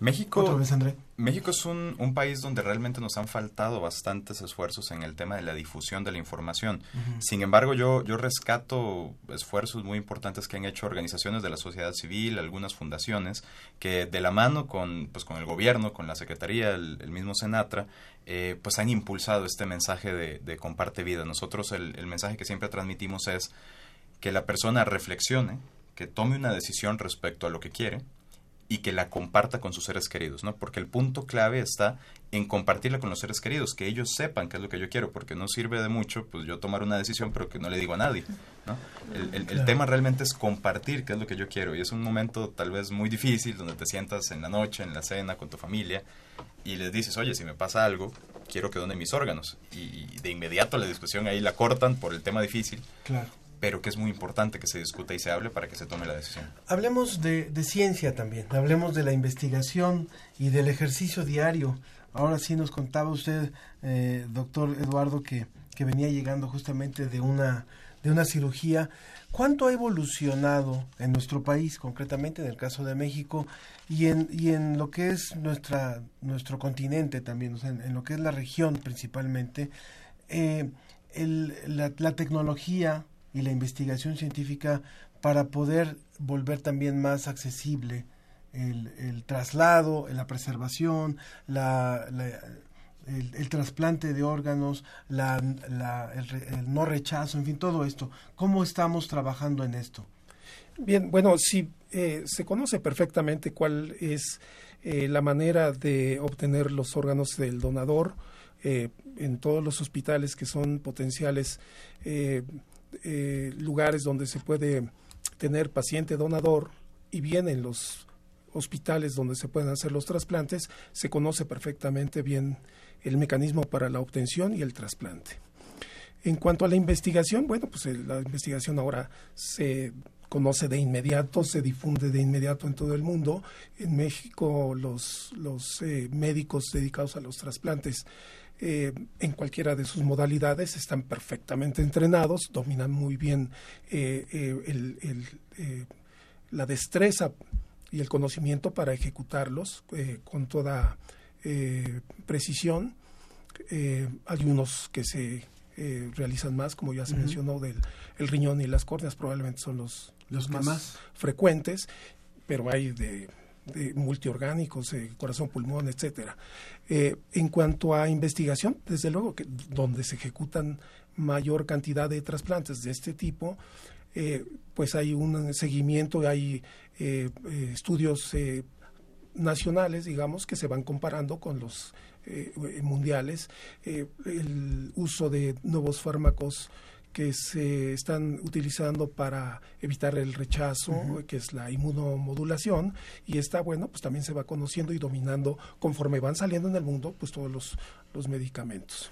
México, ¿Otra vez, André? México es un, un, país donde realmente nos han faltado bastantes esfuerzos en el tema de la difusión de la información. Uh -huh. Sin embargo, yo, yo rescato esfuerzos muy importantes que han hecho organizaciones de la sociedad civil, algunas fundaciones, que de la mano con, pues, con el gobierno, con la Secretaría, el, el mismo Senatra, eh, pues han impulsado este mensaje de, de comparte vida. Nosotros el, el mensaje que siempre transmitimos es que la persona reflexione, que tome una decisión respecto a lo que quiere y que la comparta con sus seres queridos, ¿no? Porque el punto clave está en compartirla con los seres queridos, que ellos sepan qué es lo que yo quiero, porque no sirve de mucho, pues yo tomar una decisión, pero que no le digo a nadie, ¿no? El, el, el tema realmente es compartir qué es lo que yo quiero, y es un momento tal vez muy difícil, donde te sientas en la noche, en la cena, con tu familia, y les dices, oye, si me pasa algo, quiero que donen mis órganos, y, y de inmediato la discusión ahí la cortan por el tema difícil, claro pero que es muy importante que se discute y se hable para que se tome la decisión. Hablemos de, ciencia también, hablemos de la investigación y del ejercicio diario. Ahora sí nos contaba usted, eh, doctor Eduardo, que, que venía llegando justamente de una, de una cirugía. ¿Cuánto ha evolucionado en nuestro país, concretamente en el caso de México, y en, y en lo que es nuestra, nuestro continente también, o sea, en, lo que es la región principalmente, eh, el, la tecnología y la investigación científica para poder volver también más accesible el, traslado, la preservación, el, trasplante de órganos, la, el, no rechazo, en fin, todo esto. ¿Cómo estamos trabajando en esto? Bien, bueno, sí, eh, se conoce perfectamente cuál es eh, la manera de obtener los órganos del donador eh, en todos los hospitales que son potenciales eh, lugares donde se puede tener paciente donador y bien en los hospitales donde se pueden hacer los trasplantes, se conoce perfectamente bien el mecanismo para la obtención y el trasplante. En cuanto a la investigación, bueno, pues el, la investigación ahora se conoce de inmediato, se difunde de inmediato en todo el mundo. En México los, los eh, médicos dedicados a los trasplantes eh, en cualquiera de sus modalidades están perfectamente entrenados, dominan muy bien eh, eh, el, el, la destreza y el conocimiento para ejecutarlos con toda precisión. hay unos que se realizan más, como ya se mencionó, del el riñón y las córneas probablemente son los, los más, frecuentes, pero hay de, multiorgánicos, corazón, pulmón, etcétera. en cuanto a investigación, desde luego que donde se ejecutan mayor cantidad de trasplantes de este tipo, eh, pues hay un seguimiento, hay eh, eh, estudios nacionales, digamos, que se van comparando con los mundiales, el uso de nuevos fármacos que se están utilizando para evitar el rechazo, que es la inmunomodulación, y está bueno, pues también se va conociendo y dominando conforme van saliendo en el mundo, pues todos los, los medicamentos.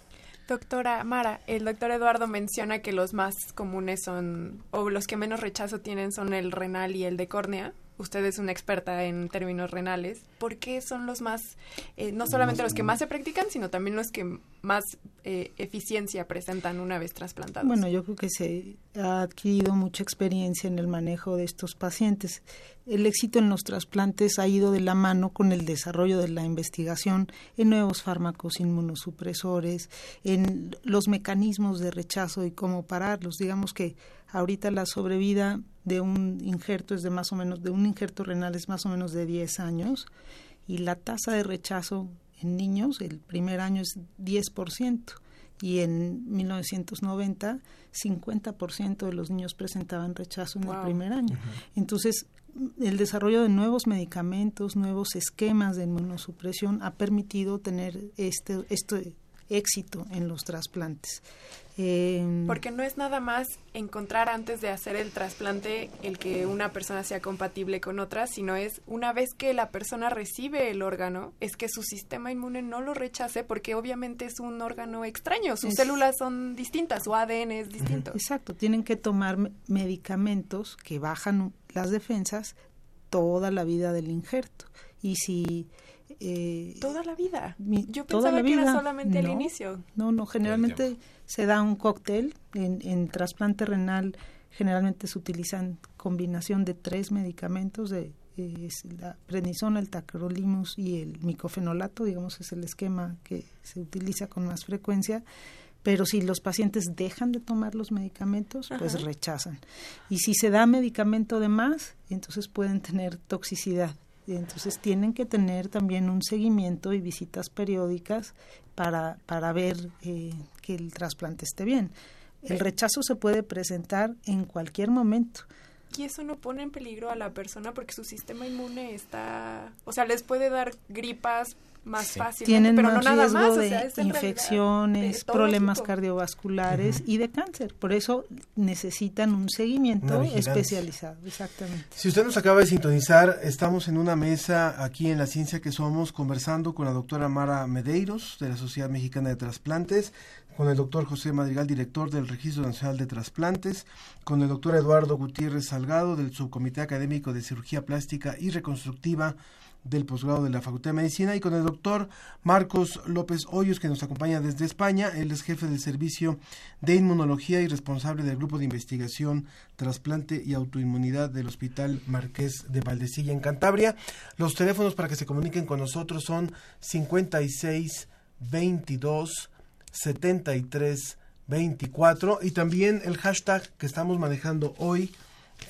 Doctora Mara, el doctor Eduardo menciona que los más comunes son, o los que menos rechazo tienen son el renal y el de córnea. Usted es una experta en términos renales. ¿Por qué son los más, eh, no solamente los que más se practican, sino también los que más eh, eficiencia presentan una vez trasplantados? Bueno, yo creo que se ha adquirido mucha experiencia en el manejo de estos pacientes. El éxito en los trasplantes ha ido de la mano con el desarrollo de la investigación en nuevos fármacos inmunosupresores, en los mecanismos de rechazo y cómo pararlos. Digamos que ahorita la sobrevida de un injerto es de más o menos, de un injerto renal es más o menos de 10 años y la tasa de rechazo en niños, el primer año es 10% y en 1990 50% de los niños presentaban rechazo en el primer año. Entonces, el desarrollo de nuevos medicamentos, nuevos esquemas de inmunosupresión ha permitido tener este, este éxito en los trasplantes. Em, Porque no es nada más encontrar antes de hacer el trasplante el que una persona sea compatible con otra, sino es una vez que la persona recibe el órgano, es que su sistema inmune no lo rechace porque obviamente es un órgano extraño, sus células son distintas, su ADN es distinto. Exacto, tienen que tomar medicamentos que bajan las defensas toda la vida del injerto. Y si eh, toda la vida. Yo pensaba que era solamente el inicio. No, no, generalmente se da un cóctel en, en trasplante renal. Generalmente se utilizan combinación de tres medicamentos de la prednisona, el tacrolimus y el micofenolato, digamos es el esquema que se utiliza con más frecuencia, pero si los pacientes dejan de tomar los medicamentos, pues rechazan. Y si se da medicamento de más, entonces pueden tener toxicidad entonces tienen que tener también un seguimiento y visitas periódicas para, para ver eh, que el trasplante esté bien. El rechazo se puede presentar en cualquier momento. Y eso no pone en peligro a la persona porque su sistema inmune está, o sea, les puede dar gripas, más fácil. Tienen pero más no nada riesgo más, de infecciones, problemas cardiovasculares y de cáncer. Por eso necesitan un seguimiento especializado. Exactamente. Si usted nos acaba de sintonizar, estamos en una mesa aquí en La Ciencia que Somos conversando con la doctora Mara Medeiros de la Sociedad Mexicana de Trasplantes, con el doctor José Madrigal, director del Registro Nacional de Trasplantes, con el doctor Eduardo Gutiérrez Salgado del Subcomité Académico de Cirugía Plástica y Reconstructiva del posgrado de la Facultad de Medicina y con el doctor Marcos López Hoyos que nos acompaña desde España. Él es jefe del servicio de inmunología y responsable del grupo de investigación trasplante y autoinmunidad del Hospital Marqués de Valdecilla en Cantabria. Los teléfonos para que se comuniquen con nosotros son 56 22 73 24 y también el hashtag que estamos manejando hoy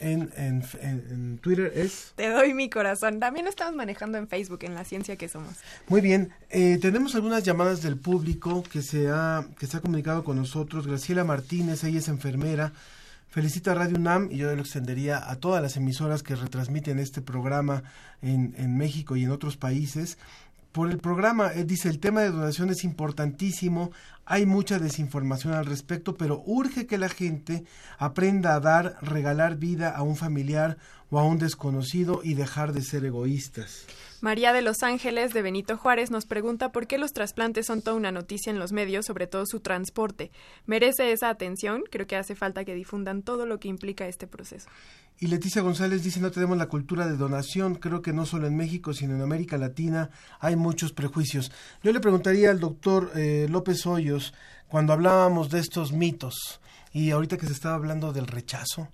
en, en, Twitter es... Te doy mi corazón. También estamos manejando en Facebook, en la ciencia que somos. Muy bien. Eh, tenemos algunas llamadas del público que se, ha, que se ha comunicado con nosotros. Graciela Martínez, ella es enfermera. Felicita a Radio UNAM y yo lo extendería a todas las emisoras que retransmiten este programa en, en México y en otros países por el programa. Él dice, el tema de donación es importantísimo, hay mucha desinformación al respecto, pero urge que la gente aprenda a dar, regalar vida a un familiar o a un desconocido y dejar de ser egoístas. María de Los Ángeles de Benito Juárez nos pregunta por qué los trasplantes son toda una noticia en los medios, sobre todo su transporte. ¿Merece esa atención? Creo que hace falta que difundan todo lo que implica este proceso. Y Leticia González dice, no tenemos la cultura de donación. Creo que no solo en México, sino en América Latina hay muchos prejuicios. Yo le preguntaría al doctor eh, López Hoyos, cuando hablábamos de estos mitos, y ahorita que se estaba hablando del rechazo,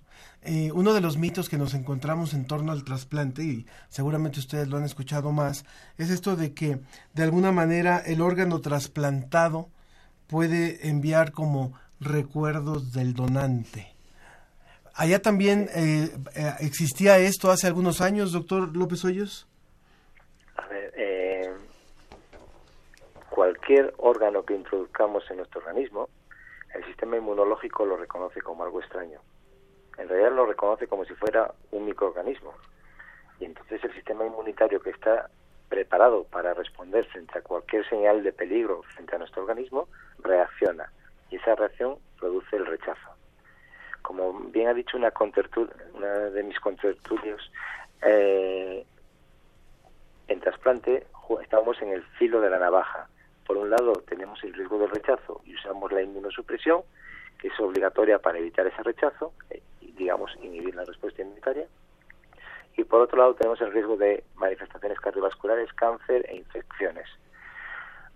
eh, uno de los mitos que nos encontramos en torno al trasplante, y seguramente ustedes lo han escuchado más, es esto de que de alguna manera el órgano trasplantado puede enviar como recuerdos del donante. Allá también eh, eh, existía esto hace algunos años, doctor López Hoyos. A ver, eh, cualquier órgano que introduzcamos en nuestro organismo, el sistema inmunológico lo reconoce como algo extraño. En realidad lo reconoce como si fuera un microorganismo. Y entonces el sistema inmunitario que está preparado para responder frente a cualquier señal de peligro frente a nuestro organismo, reacciona. Y esa reacción produce el rechazo. Como bien ha dicho una, una de mis contertulios, eh, en trasplante estamos en el filo de la navaja. Por un lado tenemos el riesgo del rechazo y usamos la inmunosupresión, que es obligatoria para evitar ese rechazo, eh, digamos, inhibir la respuesta inmunitaria. Y por otro lado tenemos el riesgo de manifestaciones cardiovasculares, cáncer e infecciones.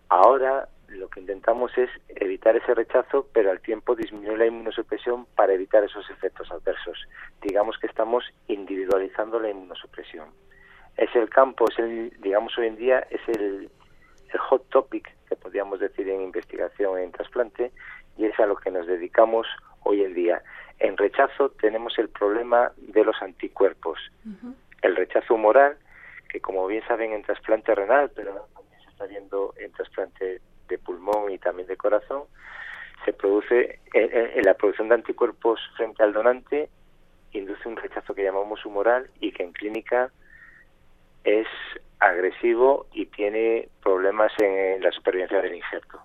Ahora lo que intentamos es evitar ese rechazo, pero al tiempo disminuir la inmunosupresión para evitar esos efectos adversos. Digamos que estamos individualizando la inmunosupresión. Es el campo, es el, digamos hoy en día, es el, hot topic que podríamos decir en investigación en trasplante y es a lo que nos dedicamos hoy en día. En rechazo tenemos el problema de los anticuerpos. El rechazo humoral, que como bien saben en trasplante renal, pero también se está viendo en trasplante de pulmón y también de corazón, se produce en, la producción de anticuerpos frente al donante, induce un rechazo que llamamos humoral y que en clínica es agresivo y tiene problemas en la supervivencia del injerto.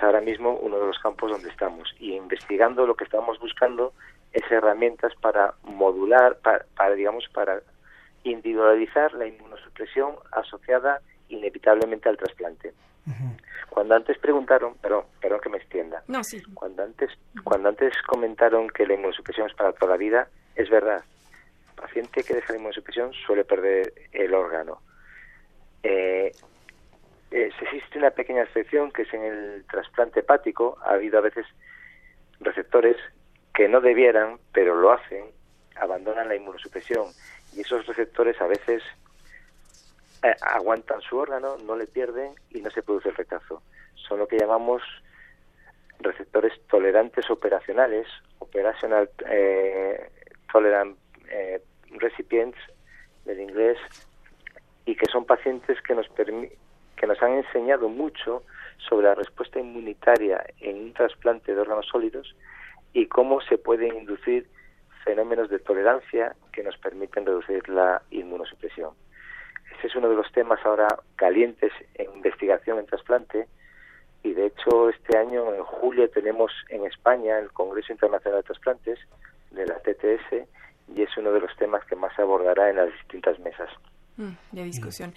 Es ahora mismo uno de los campos donde estamos y investigando lo que estamos buscando es herramientas para modular, para, digamos, para individualizar la inmunosupresión asociada inevitablemente al trasplante. Cuando antes preguntaron, perdón, perdón que me extienda. No, sí. Cuando antes, cuando antes comentaron que la inmunosupresión es para toda la vida, es verdad. El paciente que deja la inmunosupresión suele perder el órgano. Eh, existe una pequeña excepción que es en el trasplante hepático. Ha habido a veces receptores que no debieran, pero lo hacen, abandonan la inmunosupresión y esos receptores a veces eh, aguantan su órgano, no le pierden y no se produce el rechazo. Son lo que llamamos receptores tolerantes operacionales, operational eh, tolerant eh, recipients del inglés, y que son pacientes que nos que nos han enseñado mucho sobre la respuesta inmunitaria en un trasplante de órganos sólidos y cómo se pueden inducir fenómenos de tolerancia que nos permiten reducir la inmunosupresión. Ese es uno de los temas ahora calientes en investigación en trasplante y de hecho este año en julio tenemos en España el Congreso Internacional de Trasplantes de la TTS y es uno de los temas que más se abordará en las distintas mesas. Mm, de discusión.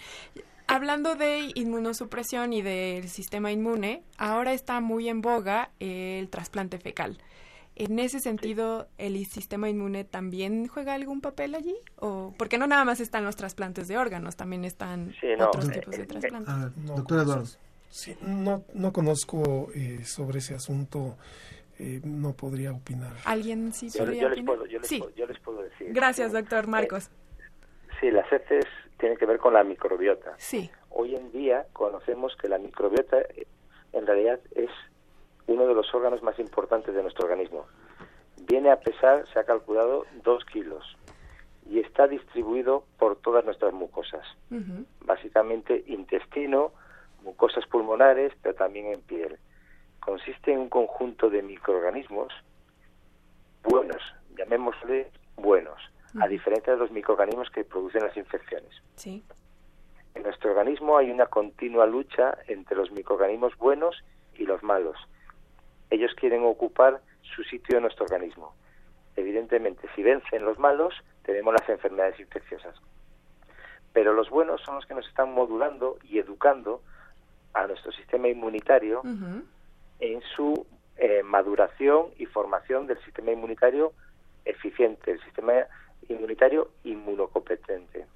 Hablando de inmunosupresión y del sistema inmune, ahora está muy en boga el trasplante fecal. En ese sentido, ¿el sistema inmune también juega algún papel allí? ¿O porque no nada más están los trasplantes de órganos, también están otros tipos de trasplantes? no, doctor Eduardo. Sí, no, no conozco eh, sobre ese asunto, eh, no podría opinar. ¿Alguien sí podría yo, Les puedo, yo, les puedo, yo les puedo decir. Gracias, doctor Marcos. sí, las heces tienen que ver con la microbiota. Sí. Hoy en día conocemos que la microbiota eh, en realidad es uno de los órganos más importantes de nuestro organismo. Viene a pesar, se ha calculado, dos kilos y está distribuido por todas nuestras mucosas. Básicamente intestino, mucosas pulmonares, pero también en piel. Consiste en un conjunto de microorganismos buenos, llamémosle buenos, a diferencia de los microorganismos que producen las infecciones. Sí. En nuestro organismo hay una continua lucha entre los microorganismos buenos y los malos ellos quieren ocupar su sitio en nuestro organismo. Evidentemente, si vencen los malos, tenemos las enfermedades infecciosas. Pero los buenos son los que nos están modulando y educando a nuestro sistema inmunitario en su eh, maduración y formación del sistema inmunitario eficiente, el sistema inmunitario inmunocompetente.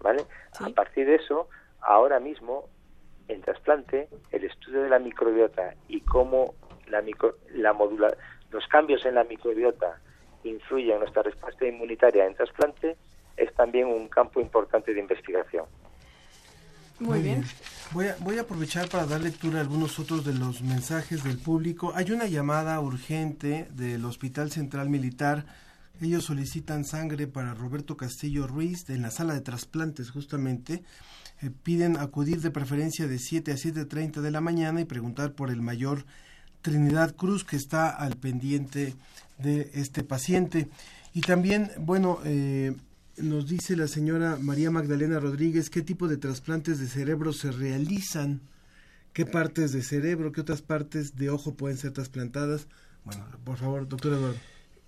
¿Vale? A partir de eso, ahora mismo, en trasplante, el estudio de la microbiota y cómo la, la modula, los cambios en la microbiota influyen en nuestra respuesta inmunitaria en trasplante, es también un campo importante de investigación. Muy bien. Voy a, voy a aprovechar para dar lectura a algunos otros de los mensajes del público. Hay una llamada urgente del Hospital Central Militar. Ellos solicitan sangre para Roberto Castillo Ruiz en la sala de trasplantes justamente. Eh, piden acudir de preferencia de 7 a 7.30 de la mañana y preguntar por el mayor Trinidad Cruz que está al pendiente de este paciente. Y también, bueno, eh, nos dice la señora María Magdalena Rodríguez qué tipo de trasplantes de cerebro se realizan, qué partes de cerebro, qué otras partes de ojo pueden ser trasplantadas. Bueno, por favor, doctor Eduardo.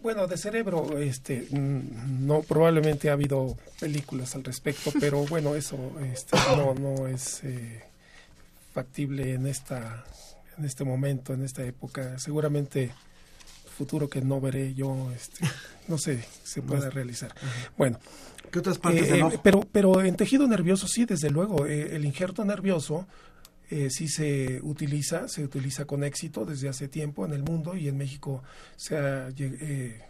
Bueno, de cerebro, este, mm, no, probablemente ha habido películas al respecto, pero bueno, eso este, no, no es eh, factible en esta, en este momento, en esta época. Seguramente futuro que no veré yo, este, no sé, se pueda realizar. Bueno, ¿qué otras partes eh, eh, pero, pero en tejido nervioso sí, desde luego, el injerto nervioso eh, sí se utiliza, se utiliza con éxito desde hace tiempo en el mundo y en México se ha eh,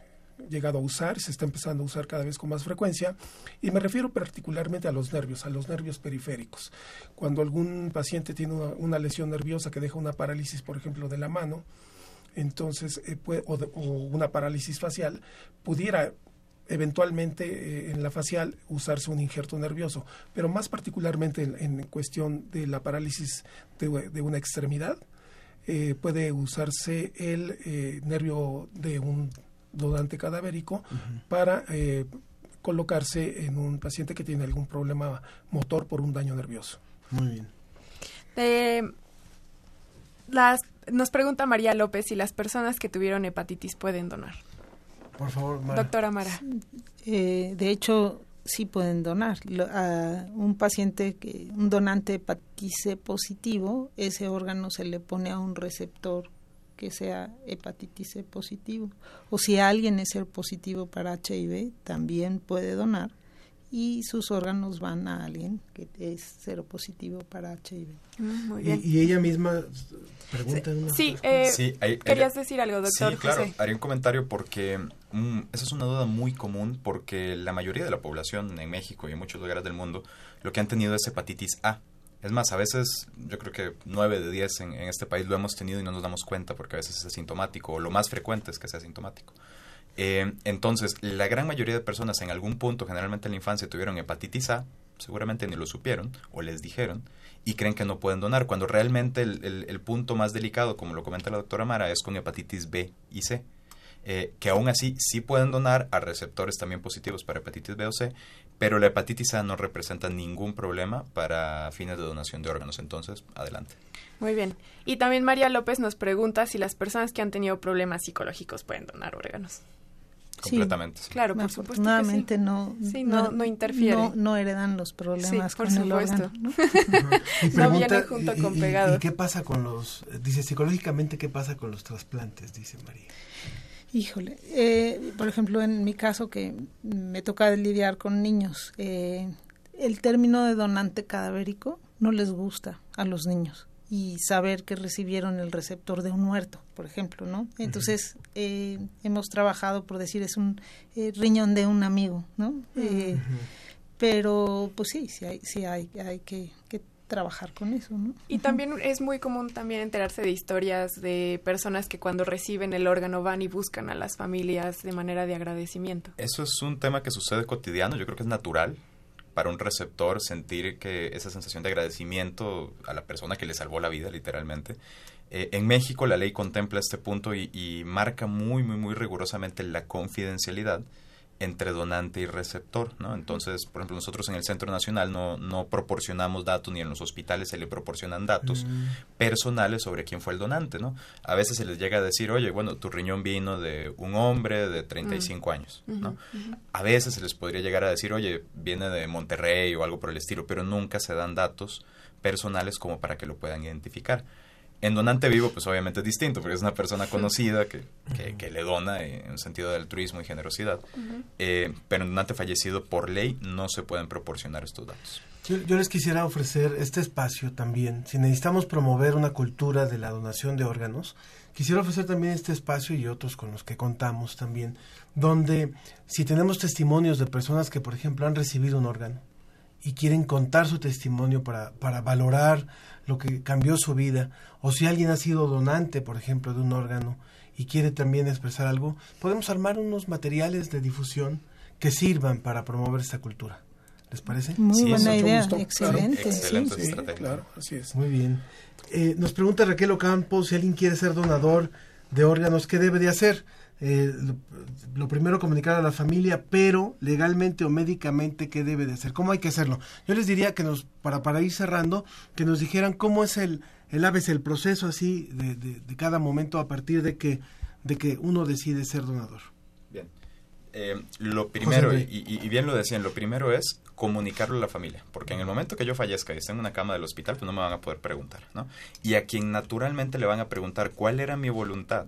llegado a usar, se está empezando a usar cada vez con más frecuencia y me refiero particularmente a los nervios, a los nervios periféricos. Cuando algún paciente tiene una, lesión nerviosa que deja una parálisis, por ejemplo, de la mano, entonces eh, o, una parálisis facial, pudiera eventualmente eh, en la facial usarse un injerto nervioso, pero más particularmente en, cuestión de la parálisis de, una extremidad, eh, puede usarse el eh, nervio de un donante cadavérico para colocarse en un paciente que tiene algún problema motor por un daño nervioso. Muy bien. las, nos pregunta María López si las personas que tuvieron hepatitis pueden donar. Por favor, Doctora Mara. Eh, de hecho, sí pueden donar. a un paciente, que un donante hepatitis positivo, ese órgano se le pone a un receptor que sea hepatitis C positivo. O si alguien es ser positivo para HIV, también puede donar y sus órganos van a alguien que es cero positivo para HIV. Mm, y, ella misma pregunta. Sí, sí, eh, querías decir algo, doctor. Sí, claro, haría un comentario porque mm, esa es una duda muy común porque la mayoría de la población en México y en muchos lugares del mundo lo que han tenido es hepatitis A. Es más, a veces yo creo que 9 de 10 en, en este país lo hemos tenido y no nos damos cuenta porque a veces es asintomático o lo más frecuente es que sea asintomático. Eh, entonces, la gran mayoría de personas en algún punto, generalmente en la infancia, tuvieron hepatitis A, seguramente ni lo supieron o les dijeron, y creen que no pueden donar, cuando realmente el, punto más delicado, como lo comenta la doctora Mara, es con hepatitis B y C. Eh, que aún así sí pueden donar a receptores también positivos para hepatitis B o C, pero la hepatitis A no representa ningún problema para fines de donación de órganos. Entonces, adelante. Muy bien. Y también María López nos pregunta si las personas que han tenido problemas psicológicos pueden donar órganos completamente. Claro, por supuesto. Afortunadamente no, no, no, interfiere. No, heredan los problemas por con supuesto. ¿no? no viene junto con pegado. ¿Y qué pasa con los, dice psicológicamente, qué pasa con los trasplantes? Dice María. Híjole, eh, por ejemplo, en mi caso que me toca lidiar con niños, eh, el término de donante cadavérico no les gusta a los niños y saber que recibieron el receptor de un muerto, por ejemplo, ¿no? Entonces, eh, hemos trabajado, por decir, es un eh, riñón de un amigo, ¿no? Eh, pero, pues sí, sí hay, sí hay, hay que, trabajar con eso, ¿no? Y también es muy común también enterarse de historias de personas que cuando reciben el órgano van y buscan a las familias de manera de agradecimiento. Eso es un tema que sucede cotidiano, yo creo que es natural un receptor sentir que esa sensación de agradecimiento a la persona que le salvó la vida, literalmente. Eh, en México la ley contempla este punto y, y marca muy, muy, muy rigurosamente la confidencialidad entre donante y receptor, ¿no? Entonces, por ejemplo, nosotros en el Centro Nacional no, no proporcionamos datos ni en los hospitales se le proporcionan datos mm. personales sobre quién fue el donante, ¿no? A veces se les llega a decir, oye, bueno, tu riñón vino de un hombre de 35 mm. años, ¿no? A veces se les podría llegar a decir, oye, viene de Monterrey o algo por el estilo, pero nunca se dan datos personales como para que lo puedan identificar. En donante vivo, pues obviamente es distinto, porque es una persona conocida que, que, le dona en un sentido de altruismo y generosidad. Eh, pero en donante fallecido, por ley, no se pueden proporcionar estos datos. Yo, les quisiera ofrecer este espacio también. Si necesitamos promover una cultura de la donación de órganos, quisiera ofrecer también este espacio y otros con los que contamos también, donde si tenemos testimonios de personas que, por ejemplo, han recibido un órgano y quieren contar su testimonio para, para valorar lo que cambió su vida, o si alguien ha sido donante, por ejemplo, de un órgano y quiere también expresar algo, podemos armar unos materiales de difusión que sirvan para promover esta cultura. ¿Les parece? Muy buena idea, gusto. excelente. Claro. Excelente sí. Claro, así es. Muy bien. Eh, nos pregunta Raquel Ocampo si alguien quiere ser donador de órganos, ¿qué debe de hacer? Eh, lo, lo, primero comunicar a la familia, pero legalmente o médicamente, ¿qué debe de hacer? ¿Cómo hay que hacerlo? Yo les diría que nos, para, para ir cerrando, que nos dijeran cómo es el, el ABC, el proceso así de, de, de cada momento a partir de que, de que uno decide ser donador. Bien. Eh, lo primero, y, y, bien lo decían, lo primero es comunicarlo a la familia, porque en el momento que yo fallezca y esté en una cama del hospital, pues no me van a poder preguntar, ¿no? Y a quien naturalmente le van a preguntar cuál era mi voluntad,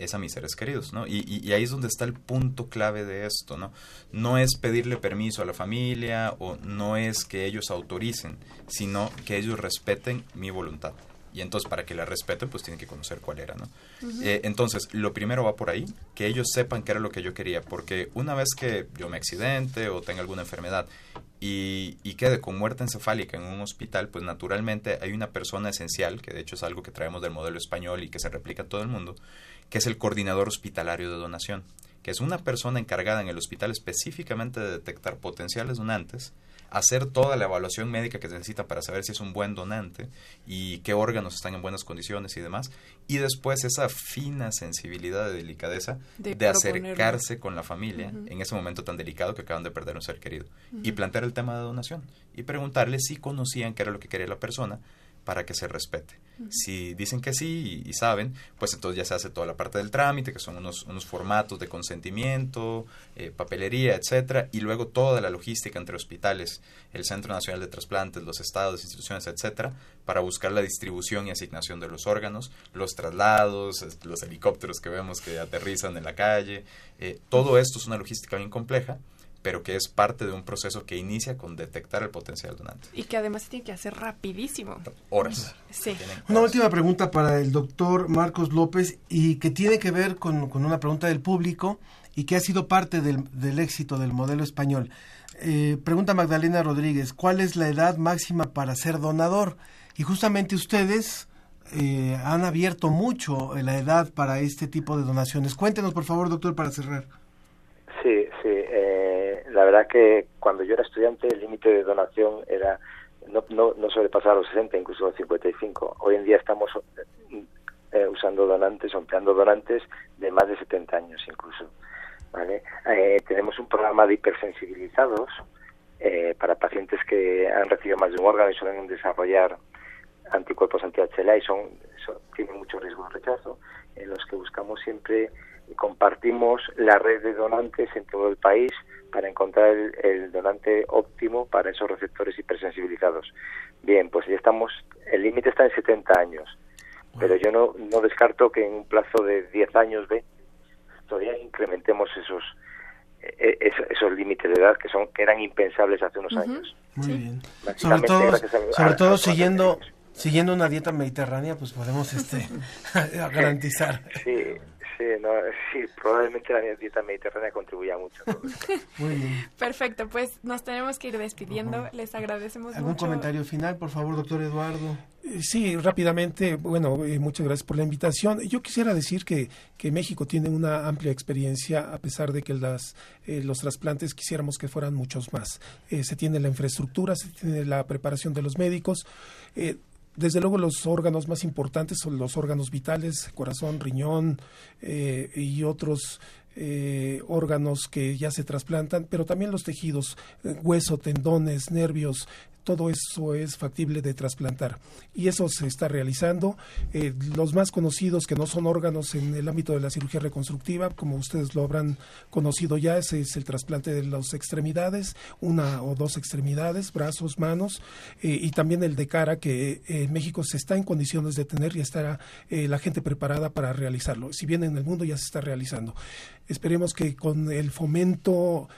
es a mis seres queridos, ¿no? Y, y, y, ahí es donde está el punto clave de esto, ¿no? No es pedirle permiso a la familia o no es que ellos autoricen, sino que ellos respeten mi voluntad. Y entonces, para que la respeten, pues tienen que conocer cuál era, ¿no? Uh -huh. eh, entonces, lo primero va por ahí, que ellos sepan qué era lo que yo quería, porque una vez que yo me accidente o tenga alguna enfermedad y, y, quede con muerte encefálica en un hospital, pues naturalmente hay una persona esencial, que de hecho es algo que traemos del modelo español y que se replica en todo el mundo, que es el coordinador hospitalario de donación, que es una persona encargada en el hospital específicamente de detectar potenciales donantes, hacer toda la evaluación médica que se necesita para saber si es un buen donante y qué órganos están en buenas condiciones y demás. Y después esa fina sensibilidad de delicadeza de, de acercarse con la familia uh -huh. en ese momento tan delicado que acaban de perder un ser querido uh -huh. y plantear el tema de donación y preguntarle si conocían qué era lo que quería la persona para que se respete. Uh -huh. Si dicen que sí y, y, saben, pues entonces ya se hace toda la parte del trámite, que son unos, unos formatos de consentimiento, eh, papelería, etcétera, y luego toda la logística entre hospitales, el Centro Nacional de Trasplantes, los estados, instituciones, etcétera, para buscar la distribución y asignación de los órganos, los traslados, los helicópteros que vemos que aterrizan en la calle, eh, todo esto es una logística bien compleja pero que es parte de un proceso que inicia con detectar el potencial donante. Y que además se tiene que hacer rapidísimo. Horas. Sí. Una última pregunta para el doctor Marcos López y que tiene que ver con, con una pregunta del público y que ha sido parte del, del éxito del modelo español. Eh, pregunta Magdalena Rodríguez, ¿cuál es la edad máxima para ser donador? Y justamente ustedes eh, han abierto mucho la edad para este tipo de donaciones. Cuéntenos, por favor, doctor, para cerrar. La verdad que cuando yo era estudiante el límite de donación era no, no, no sobrepasaba los 60, incluso los 55. Hoy en día estamos eh, usando donantes, empleando donantes de más de 70 años incluso. ¿vale? Eh, tenemos un programa de hipersensibilizados eh, para pacientes que han recibido más de un órgano y suelen desarrollar anticuerpos anti-HLA y son, son, tienen mucho riesgo de rechazo, en los que buscamos siempre y compartimos la red de donantes en todo el país para encontrar el, el, donante óptimo para esos receptores hipersensibilizados. Bien, pues ya estamos, el límite está en 70 años, bueno. pero yo no, no descarto que en un plazo de 10 años, ve, todavía incrementemos esos esos, esos límites de edad que son que eran impensables hace unos uh -huh. años. Muy sí. bien. Sobre todo, a, sobre todo siguiendo siguiendo una dieta mediterránea, pues podemos este garantizar. Sí, Sí, no, sí, probablemente la dieta mediterránea contribuya mucho. Muy bien. Perfecto, pues nos tenemos que ir despidiendo. Uh -huh. Les agradecemos ¿Algún mucho. comentario final, por favor, doctor Eduardo? Sí, rápidamente, bueno, eh, muchas gracias por la invitación. Yo quisiera decir que, que México tiene una amplia experiencia, a pesar de que las, eh, los trasplantes quisiéramos que fueran muchos más. Eh, se tiene la infraestructura, se tiene la preparación de los médicos. Desde luego los órganos más importantes son los órganos vitales, corazón, riñón eh, y otros eh, órganos que ya se trasplantan, pero también los tejidos, eh, hueso, tendones, nervios, todo eso es factible de trasplantar y eso se está realizando. Eh, los más conocidos que no son órganos en el ámbito de la cirugía reconstructiva, como ustedes lo habrán conocido ya, ese es el trasplante de las extremidades, una o dos extremidades, brazos, manos eh, y también el de cara que eh, México se está en condiciones de tener y estará la gente preparada para realizarlo. Si bien en el mundo ya se está realizando. Esperemos que con el fomento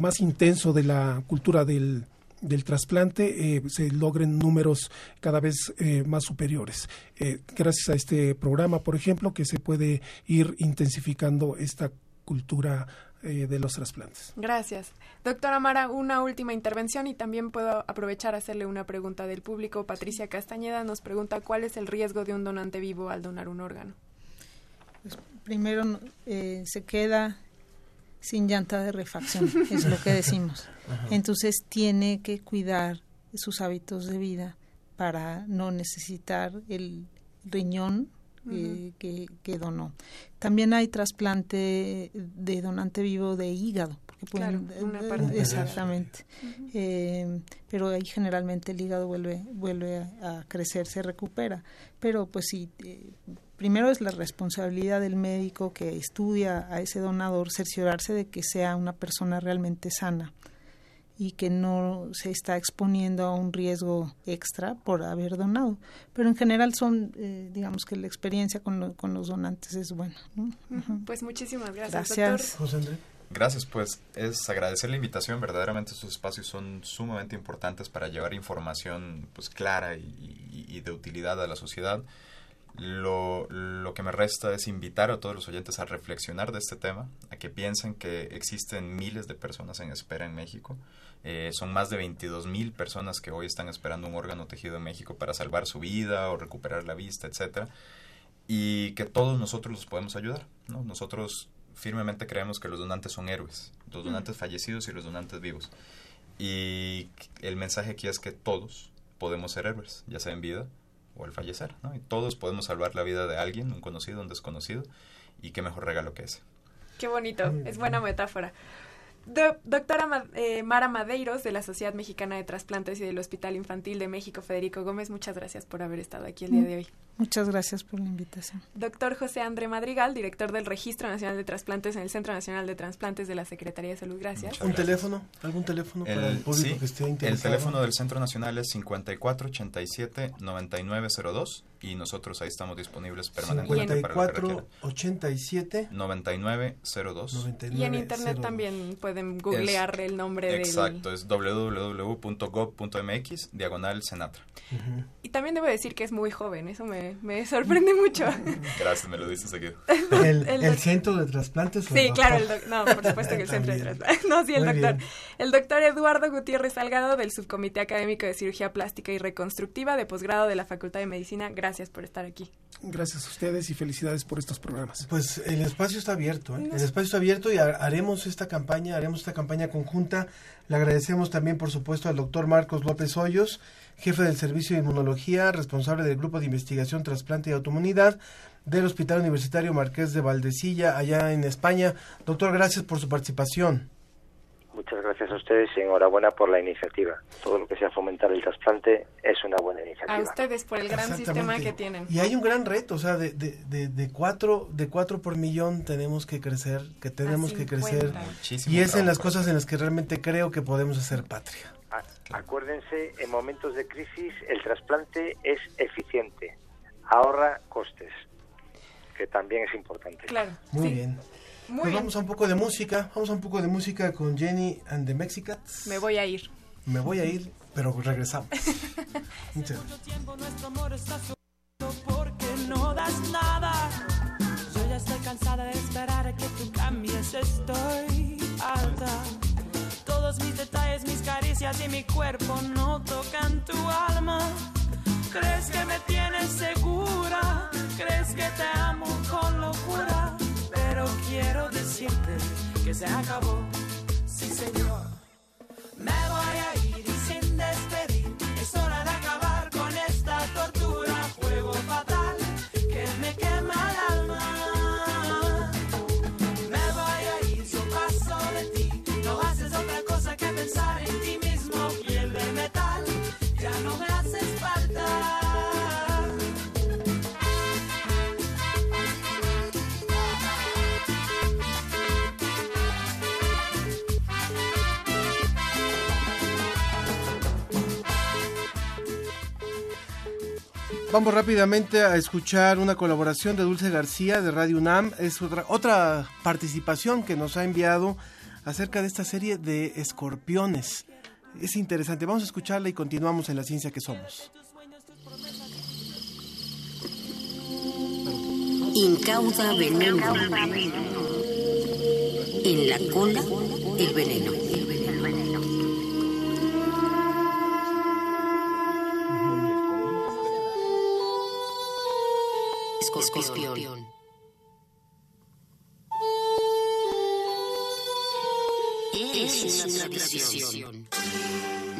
más intenso de la cultura del del trasplante eh, se logren números cada vez eh, más superiores. Eh, gracias a este programa, por ejemplo, que se puede ir intensificando esta cultura eh, de los trasplantes. Gracias. Doctora Mara, una última intervención y también puedo aprovechar a hacerle una pregunta del público. Patricia Castañeda nos pregunta cuál es el riesgo de un donante vivo al donar un órgano. Pues primero eh, se queda sin llanta de refacción, es lo que decimos. Entonces tiene que cuidar sus hábitos de vida para no necesitar el riñón eh, que, que, donó. También hay trasplante de donante vivo de hígado, porque pueden, eh, exactamente. eh, pero ahí generalmente el hígado vuelve vuelve a, a crecer, se recupera. Pero pues sí, eh, primero es la responsabilidad del médico que estudia a ese donador cerciorarse de que sea una persona realmente sana y que no se está exponiendo a un riesgo extra por haber donado. Pero en general son, eh, digamos que la experiencia con, lo, con, los donantes es buena. ¿no? Uh -huh. Pues muchísimas gracias. Gracias. José Andrés. Gracias, pues es agradecer la invitación. Verdaderamente estos espacios son sumamente importantes para llevar información pues clara y, y, y de utilidad a la sociedad. Lo, lo, que me resta es invitar a todos los oyentes a reflexionar de este tema, a que piensen que existen miles de personas en espera en México. Eh, son más de 22 mil personas que hoy están esperando un órgano tejido en México para salvar su vida o recuperar la vista, etcétera, y que todos nosotros los podemos ayudar. ¿no? Nosotros firmemente creemos que los donantes son héroes, los donantes fallecidos y los donantes vivos. Y el mensaje aquí es que todos podemos ser héroes, ya sea en vida o al fallecer, ¿no? Y todos podemos salvar la vida de alguien, un conocido, un desconocido, y qué mejor regalo que ese. Qué bonito, es buena metáfora. Do, doctora Ma, eh, Mara Madeiros, de la Sociedad Mexicana de Trasplantes y del Hospital Infantil de México, Federico Gómez, muchas gracias por haber estado aquí el día de hoy. Muchas gracias por la invitación. Doctor José André Madrigal, director del Registro Nacional de Trasplantes en el Centro Nacional de Trasplantes de la Secretaría de Salud, gracias. ¿Un gracias. teléfono? ¿Algún teléfono el, para el público sí, que esté interesado? El teléfono del Centro Nacional es 5487-9902 y nosotros ahí estamos disponibles permanentemente 54, 87 9902 y en internet 02. también pueden googlear es, el nombre exacto del... es www.gov.mx diagonal senatra uh -huh. y también debo decir que es muy joven eso me, me sorprende mucho gracias me lo dices aquí el, el, el, centro de trasplantes sí claro el no por supuesto que el centro de trasplantes no sí el muy doctor bien. el doctor Eduardo Gutiérrez Salgado del subcomité académico de cirugía plástica y reconstructiva de posgrado de la Facultad de Medicina gracias Gracias por estar aquí. Gracias a ustedes y felicidades por estos programas. Pues el espacio está abierto, ¿eh? el espacio está abierto y haremos esta campaña, haremos esta campaña conjunta. Le agradecemos también, por supuesto, al doctor Marcos López Hoyos, jefe del Servicio de Inmunología, responsable del Grupo de Investigación, Trasplante y Automunidad del Hospital Universitario Marqués de Valdecilla, allá en España. Doctor, gracias por su participación. Muchas gracias a ustedes y enhorabuena por la iniciativa. Todo lo que sea fomentar el trasplante es una buena iniciativa. A ustedes por el gran sistema que tienen. Y hay un gran reto, o sea, de, de, de, de, cuatro, de cuatro por millón tenemos que crecer, que tenemos que crecer. Muchísimo y es en las cosas en las que realmente creo que podemos hacer patria. Acuérdense, en momentos de crisis el trasplante es eficiente, ahorra costes, que también es importante. Claro. Muy sí. bien. Muy pues bien. vamos a un poco de música, vamos a un poco de música con Jenny and the Mexicats. Me voy a ir. Me voy a ir, pero regresamos. Muchas gracias. Porque no das nada. Yo ya estoy cansada de esperar a que tú cambies. Estoy alta. Mis detalles, mis caricias y mi cuerpo no tocan tu alma. ¿Crees que me tienes segura? ¿Crees que te amo con locura? pero quiero decirte que se acabó. Sí, señor. Me voy a ir Vamos rápidamente a escuchar una colaboración de Dulce García de Radio UNAM. Es otra, otra participación que nos ha enviado acerca de esta serie de escorpiones. Es interesante. Vamos a escucharla y continuamos en la ciencia que somos. Incauda veneno. En la cola, el veneno. Escorpión. Es una tradición,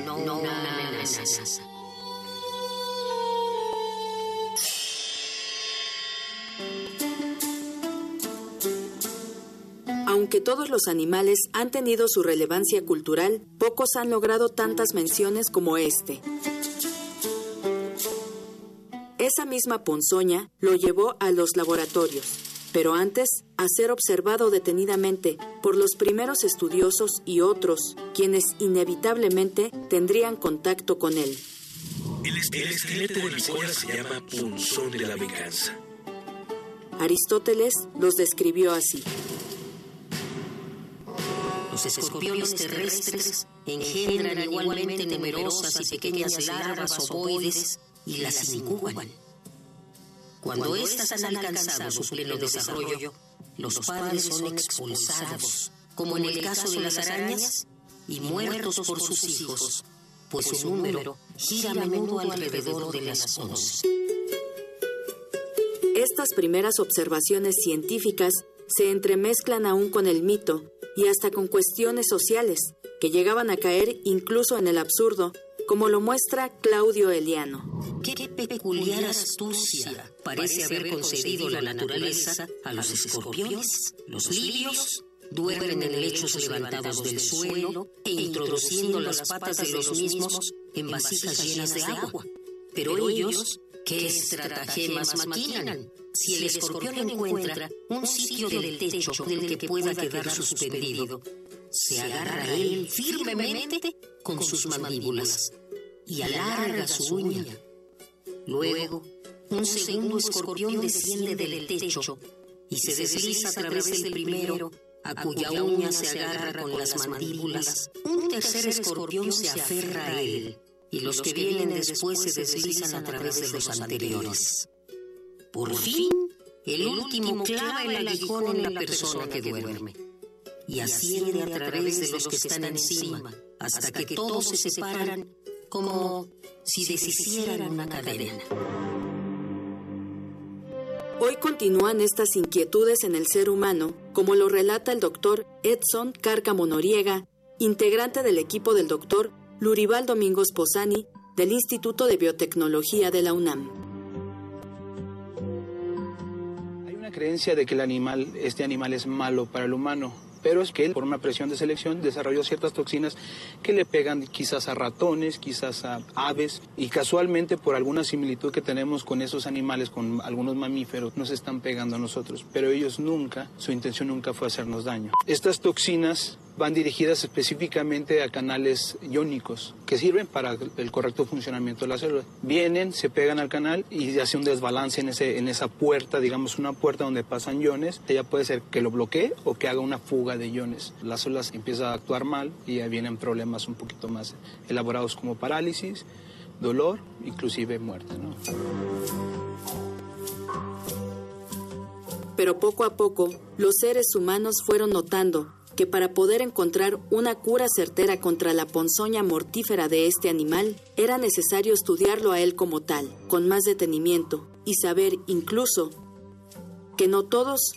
no una amenaza. Aunque todos los animales han tenido su relevancia cultural, pocos han logrado tantas menciones como este. Esa misma ponzoña lo llevó a los laboratorios, pero antes a ser observado detenidamente por los primeros estudiosos y otros, quienes inevitablemente tendrían contacto con él. El, esqueleto de la cola se llama punzón de la venganza. Aristóteles los describió así. Los escorpiones terrestres engendran igualmente numerosas y pequeñas larvas ovoides y las incuban. Cuando éstas han alcanzado su pleno desarrollo, los padres son expulsados, como en el caso de las arañas, y muertos por sus hijos, pues su número gira a menudo alrededor de las once. Estas primeras observaciones científicas se entremezclan aún con el mito y hasta con cuestiones sociales que llegaban a caer incluso en el absurdo, como lo muestra Claudio Eliano. Qué peculiar astucia parece haber concedido la naturaleza a los escorpiones. Los lirios duermen en lechos levantados del suelo e introduciendo las patas de los mismos en vasijas llenas de agua. Pero ellos, ¿qué estratagemas maquinan? Si el escorpión encuentra un sitio del techo del que pueda quedar suspendido, se agarra a él firmemente con sus mandíbulas y alarga su uña. Luego, un segundo escorpión desciende del techo y se desliza a través del primero, a cuya uña se agarra con las mandíbulas. Un tercer escorpión se aferra a él y los que vienen después se deslizan a través de los anteriores. Por fin, el último clava el aguijón en la persona que duerme y asciende a través de los que están encima hasta que todos se separan como si deshicieran una cadena. Hoy continúan estas inquietudes en el ser humano, como lo relata el doctor Edson Cárcamo Noriega, integrante del equipo del doctor Lurival Domingos Posani del Instituto de Biotecnología de la UNAM. Hay una creencia de que el animal, este animal es malo para el humano, pero es que él, por una presión de selección, desarrolló ciertas toxinas que le pegan quizás a ratones, quizás a aves, y casualmente por alguna similitud que tenemos con esos animales, con algunos mamíferos, nos están pegando a nosotros, pero ellos nunca, su intención nunca fue hacernos daño. Estas toxinas van dirigidas específicamente a canales iónicos que sirven para el correcto funcionamiento de la célula. Vienen, se pegan al canal y hace un desbalance en, ese, en esa puerta, digamos una puerta donde pasan iones. Ella puede ser que lo bloquee o que haga una fuga de iones. Las células empiezan a actuar mal y ahí vienen problemas un poquito más elaborados como parálisis, dolor, inclusive muerte. ¿no? Pero poco a poco, los seres humanos fueron notando que para poder encontrar una cura certera contra la ponzoña mortífera de este animal, era necesario estudiarlo a él como tal, con más detenimiento, y saber incluso que no todos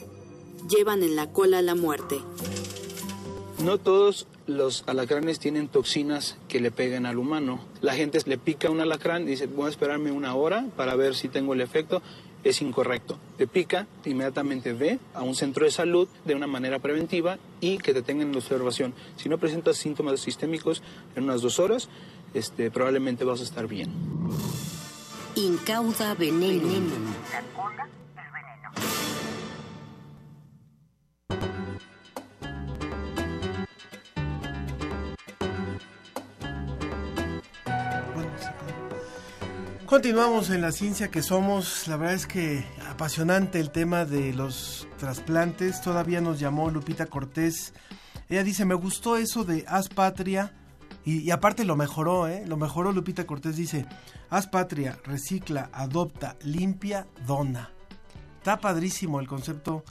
llevan en la cola la muerte. No todos los alacranes tienen toxinas que le peguen al humano. La gente le pica un alacrán y dice, voy a esperarme una hora para ver si tengo el efecto es incorrecto. Te pica, inmediatamente ve a un centro de salud de una manera preventiva y que te tengan en observación. Si no presentas síntomas sistémicos en unas dos horas, este, probablemente vas a estar bien. Incauda veneno. Continuamos en la ciencia que somos. La verdad es que apasionante el tema de los trasplantes. Todavía nos llamó Lupita Cortés. Ella dice, me gustó eso de haz patria. Y, aparte lo mejoró, ¿eh? Lo mejoró Lupita Cortés. Dice, haz patria, recicla, adopta, limpia, dona. Está padrísimo el concepto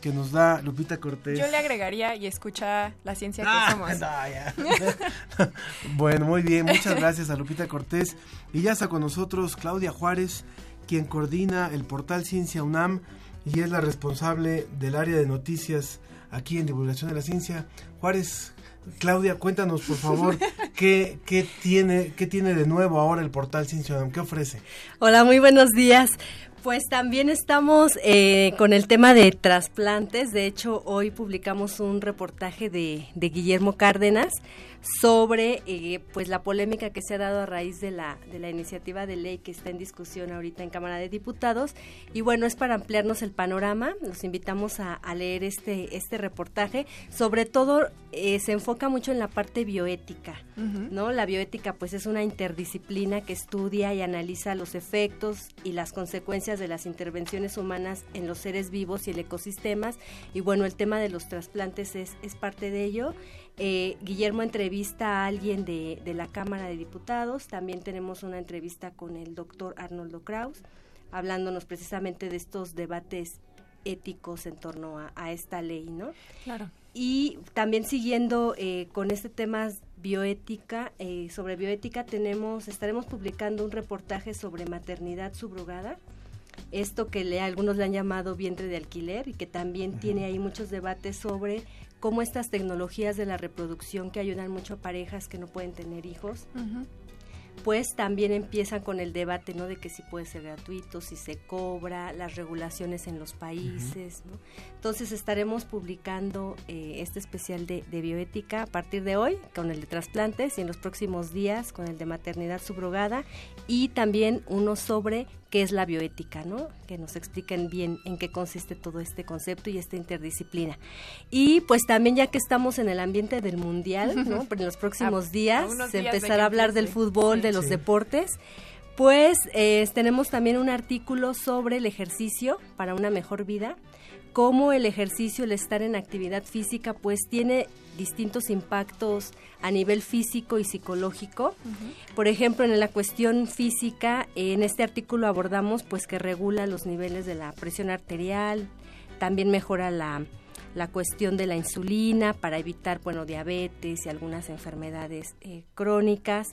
que nos da Lupita Cortés. Yo le agregaría y escucha la ciencia que Ah, somos. no, ya. Bueno, muy bien, muchas gracias a Lupita Cortés. Y ya está con nosotros Claudia Juárez, quien coordina el portal Ciencia UNAM y es la responsable del área de noticias aquí en Divulgación de la Ciencia. Juárez, Claudia, cuéntanos por favor qué, qué, tiene, qué tiene de nuevo ahora el portal Ciencia UNAM, qué ofrece. Hola, muy buenos días. Pues también estamos eh, con el tema de trasplantes. De hecho, hoy publicamos un reportaje de, de Guillermo Cárdenas sobre eh, pues la polémica que se ha dado a raíz de la, de la iniciativa de ley que está en discusión ahorita en Cámara de Diputados. Y bueno, es para ampliarnos el panorama. Los invitamos a, a leer este, este reportaje. Sobre todo, eh, se enfoca mucho en la parte bioética. ¿no? La bioética pues es una interdisciplina que estudia y analiza los efectos y las consecuencias de las intervenciones humanas en los seres vivos y el ecosistemas y bueno, el tema de los trasplantes es, es parte de ello. Eh, Guillermo entrevista a alguien de, de la Cámara de Diputados, también tenemos una entrevista con el doctor Arnoldo Kraus, hablándonos precisamente de estos debates éticos en torno a, a esta ley, ¿no? Claro. Y también siguiendo eh, con este tema bioética, eh, sobre bioética tenemos, estaremos publicando un reportaje sobre maternidad subrogada, esto que le, algunos le han llamado vientre de alquiler y que también tiene ahí muchos debates sobre cómo estas tecnologías de la reproducción que ayudan mucho a parejas que no pueden tener hijos, pues también empiezan con el debate, ¿no? De que si puede ser gratuito, si se cobra, las regulaciones en los países, ¿no? Entonces estaremos publicando eh, este especial de, de bioética a partir de hoy con el de trasplantes y en los próximos días con el de maternidad subrogada y también uno sobre qué es la bioética, ¿no? Que nos expliquen bien en qué consiste todo este concepto y esta interdisciplina. Y pues también ya que estamos en el ambiente del mundial, ¿no? Pero en los próximos días se días de empezará a hablar del empiece. De los Sí. deportes. Pues eh, tenemos también un artículo sobre el ejercicio para una mejor vida, cómo el ejercicio, el estar en actividad física, pues tiene distintos impactos a nivel físico y psicológico. Por ejemplo, en la cuestión física, en este artículo abordamos pues que regula los niveles de la presión arterial, también mejora la, la cuestión de la insulina para evitar, bueno, diabetes y algunas enfermedades eh, crónicas.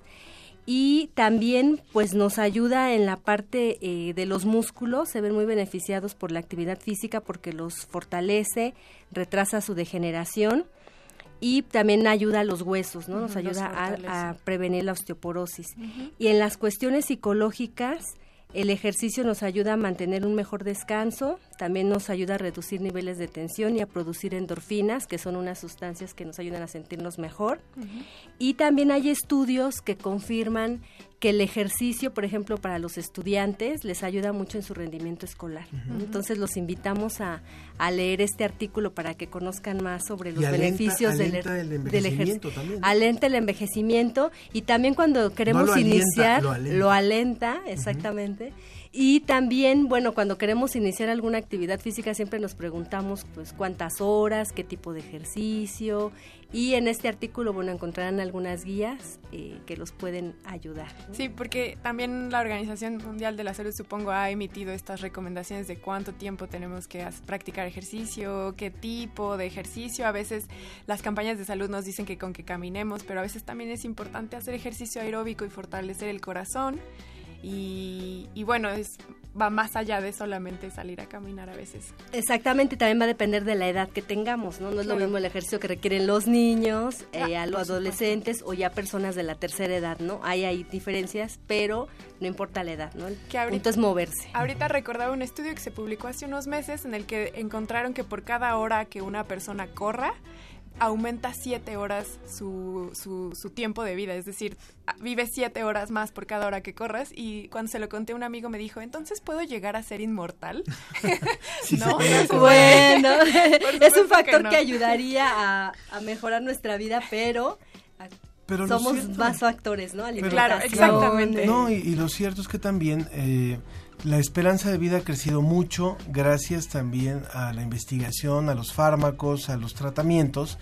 Y también pues nos ayuda en la parte eh, de los músculos, se ven muy beneficiados por la actividad física porque los fortalece, retrasa su degeneración y también ayuda a los huesos, ¿no? Nos ayuda a- prevenir la osteoporosis. Y en las cuestiones psicológicas, el ejercicio nos ayuda a mantener un mejor descanso, también nos ayuda a reducir niveles de tensión y a producir endorfinas, que son unas sustancias que nos ayudan a sentirnos mejor. Y también hay estudios que confirman que el ejercicio, por ejemplo, para los estudiantes les ayuda mucho en su rendimiento escolar. Entonces los invitamos a, a leer este artículo para que conozcan más sobre los Y alenta- beneficios del, alenta el del envejecimiento ejercicio. también, ¿no? Alenta el envejecimiento y también cuando queremos lo alienta, iniciar, lo alenta. lo alenta, exactamente. Y también, bueno, cuando queremos iniciar alguna actividad física siempre nos preguntamos pues cuántas horas, qué tipo de ejercicio y en este artículo, bueno, encontrarán algunas guías eh, que los pueden ayudar. Sí, porque también la Organización Mundial de la Salud, supongo, ha emitido estas recomendaciones de cuánto tiempo tenemos que practicar ejercicio, qué tipo de ejercicio. A veces las campañas de salud nos dicen que con que caminemos, pero a veces también es importante hacer ejercicio aeróbico y fortalecer el corazón. Y, y bueno, es, va más allá de solamente salir a caminar a veces. Exactamente, también va a depender de la edad que tengamos, ¿no? No es lo mismo el ejercicio que requieren los niños, eh, Ah, a los adolescentes o ya personas de la tercera edad, ¿no? Hay ahí diferencias, pero no importa la edad, ¿no? El Que ahorita- punto es moverse. Ahorita recordaba un estudio que se publicó hace unos meses en el que encontraron que por cada hora que una persona corra, aumenta siete horas su, su, su tiempo de vida, es decir, vive siete horas más por cada hora que corras y cuando se lo conté a un amigo me dijo, entonces puedo llegar a ser inmortal. no. Bueno, es un factor no. que, ayudaría a, a mejorar nuestra vida, pero, a- Pero somos más factores, ¿no? Pero- Alimentación, No, y, y lo cierto es que también eh, la esperanza de vida ha crecido mucho gracias también a la investigación, a los fármacos, a los tratamientos.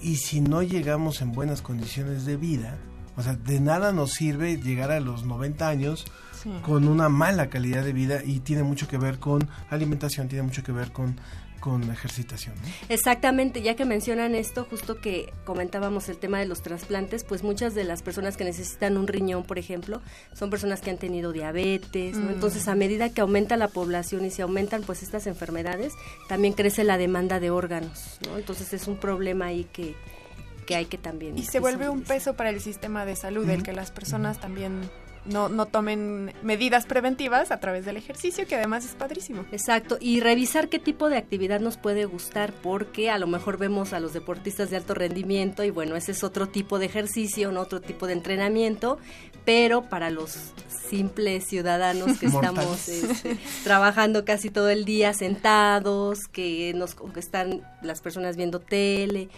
Y si no llegamos en buenas condiciones de vida, o sea, de nada nos sirve llegar a los 90 años Sí. con una mala calidad de vida y tiene mucho que ver con alimentación, tiene mucho que ver con con ejercitación. Exactamente, ya que mencionan esto, justo que comentábamos el tema de los trasplantes, pues muchas de las personas que necesitan un riñón, por ejemplo, son personas que han tenido diabetes, ¿no? Mm. Entonces, a medida que aumenta la población y se aumentan pues estas enfermedades, también crece la demanda de órganos, ¿no? Entonces, es un problema ahí que, que hay que también... Y se vuelve un peso para el sistema de salud, el que las personas también no, no tomen medidas preventivas a través del ejercicio, que además es padrísimo. Exacto, y revisar qué tipo de actividad nos puede gustar, porque a lo mejor vemos a los deportistas de alto rendimiento y bueno, ese es otro tipo de ejercicio, ¿no? otro tipo de entrenamiento, pero para los simples ciudadanos que estamos este, trabajando casi todo el día sentados, que nos que están las personas viendo tele,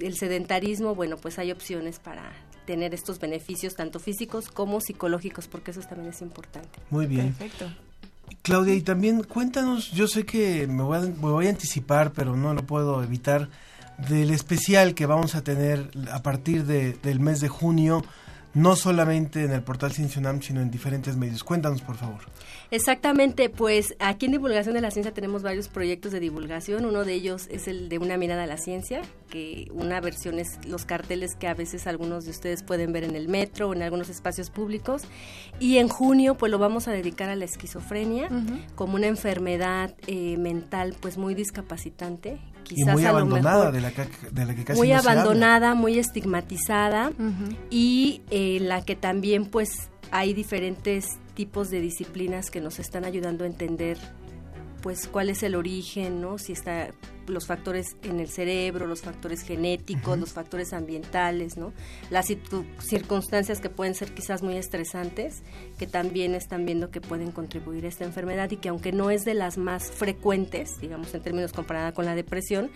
el sedentarismo, bueno, pues hay opciones para tener estos beneficios tanto físicos como psicológicos, porque eso también es importante. Muy bien. Perfecto. Claudia, y también cuéntanos, yo sé que me voy, a, me voy a anticipar, pero no lo puedo evitar, del especial que vamos a tener a partir de- del mes de junio, no solamente en el portal Ciencia UNAM, sino en diferentes medios. Cuéntanos, por favor. Exactamente, pues aquí en Divulgación de la Ciencia tenemos varios proyectos de divulgación. Uno de ellos es el de Una mirada a la ciencia, que una versión es los carteles que a veces algunos de ustedes pueden ver en el metro o en algunos espacios públicos. Y en junio, pues lo vamos a dedicar a la esquizofrenia como una enfermedad eh, mental, pues muy discapacitante. Y muy a lo abandonada, mejor- de la, que, de la que casi muy no se habla. abandonada, muy estigmatizada y eh, la que también pues hay diferentes tipos de disciplinas que nos están ayudando a entender pues cuál es el origen, ¿no? Si está los factores en el cerebro, los factores genéticos, los factores ambientales, ¿no? Las circu- circunstancias que pueden ser quizás muy estresantes, que también están viendo que pueden contribuir a esta enfermedad y que aunque no es de las más frecuentes, digamos en términos comparada con la depresión,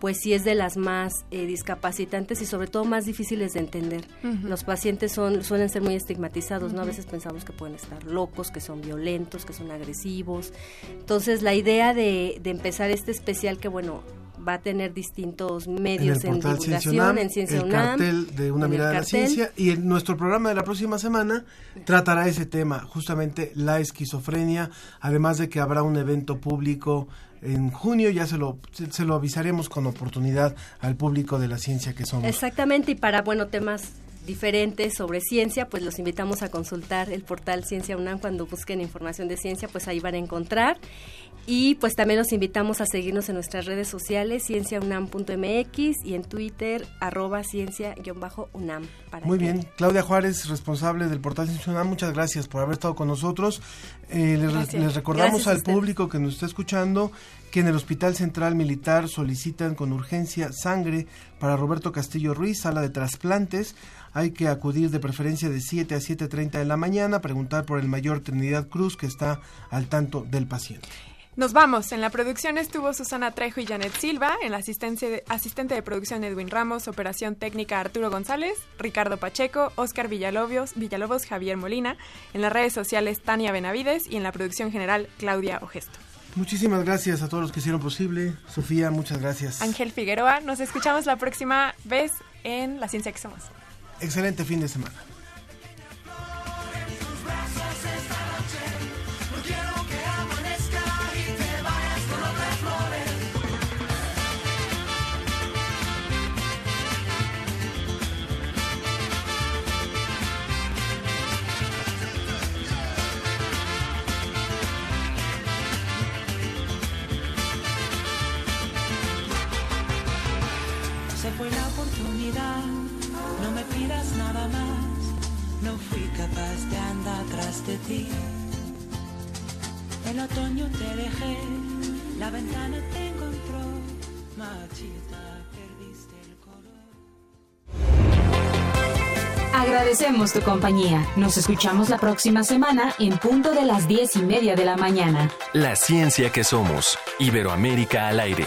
pues sí es de las más eh, discapacitantes y sobre todo más difíciles de entender. Los pacientes son suelen ser muy estigmatizados, ¿no? A veces pensamos que pueden estar locos, que son violentos, que son agresivos. Entonces, la idea de, de empezar este especial que bueno, va a tener distintos medios en, en el portal Ciencia divulgación, UNAM, en Ciencia el UNAM, cartel de una mirada a la ciencia y en nuestro programa de la próxima semana tratará ese tema, justamente la esquizofrenia, además de que habrá un evento público en junio, ya se lo, se, se lo avisaremos con oportunidad al público de la ciencia que somos. Exactamente, y para bueno temas diferentes sobre ciencia, pues los invitamos a consultar el portal Ciencia UNAM cuando busquen información de ciencia, pues ahí van a encontrar. Y pues también los invitamos a seguirnos en nuestras redes sociales, cienciaunam.mx y en Twitter, arroba ciencia-unam. para Muy que- bien, Claudia Juárez, responsable del portal Ciencia UNAM, muchas gracias por haber estado con nosotros. Eh, les, les recordamos Gracias al público que nos está escuchando que en el Hospital Central Militar solicitan con urgencia sangre para Roberto Castillo Ruiz, sala de trasplantes. Hay que acudir de preferencia de 7 a 7.30 de la mañana, preguntar por el mayor Trinidad Cruz que está al tanto del paciente. Nos vamos. En la producción estuvo Susana Trejo y Janet Silva. En la asistencia de- asistente de producción Edwin Ramos. Operación técnica Arturo González. Ricardo Pacheco. Oscar Villalobos, Villalobos Javier Molina. En las redes sociales Tania Benavides. Y en la producción general Claudia Ogesto. Muchísimas gracias a todos los que hicieron posible. Sofía, muchas gracias. Ángel Figueroa. Nos escuchamos la próxima vez en La Ciencia que Somos. Excelente fin de semana. De ti. El otoño te dejé, la ventana te encontró. Machita, perdiste el color. Agradecemos tu compañía. Nos escuchamos la próxima semana en punto de las diez y media de la mañana. La ciencia que somos. Iberoamérica al aire.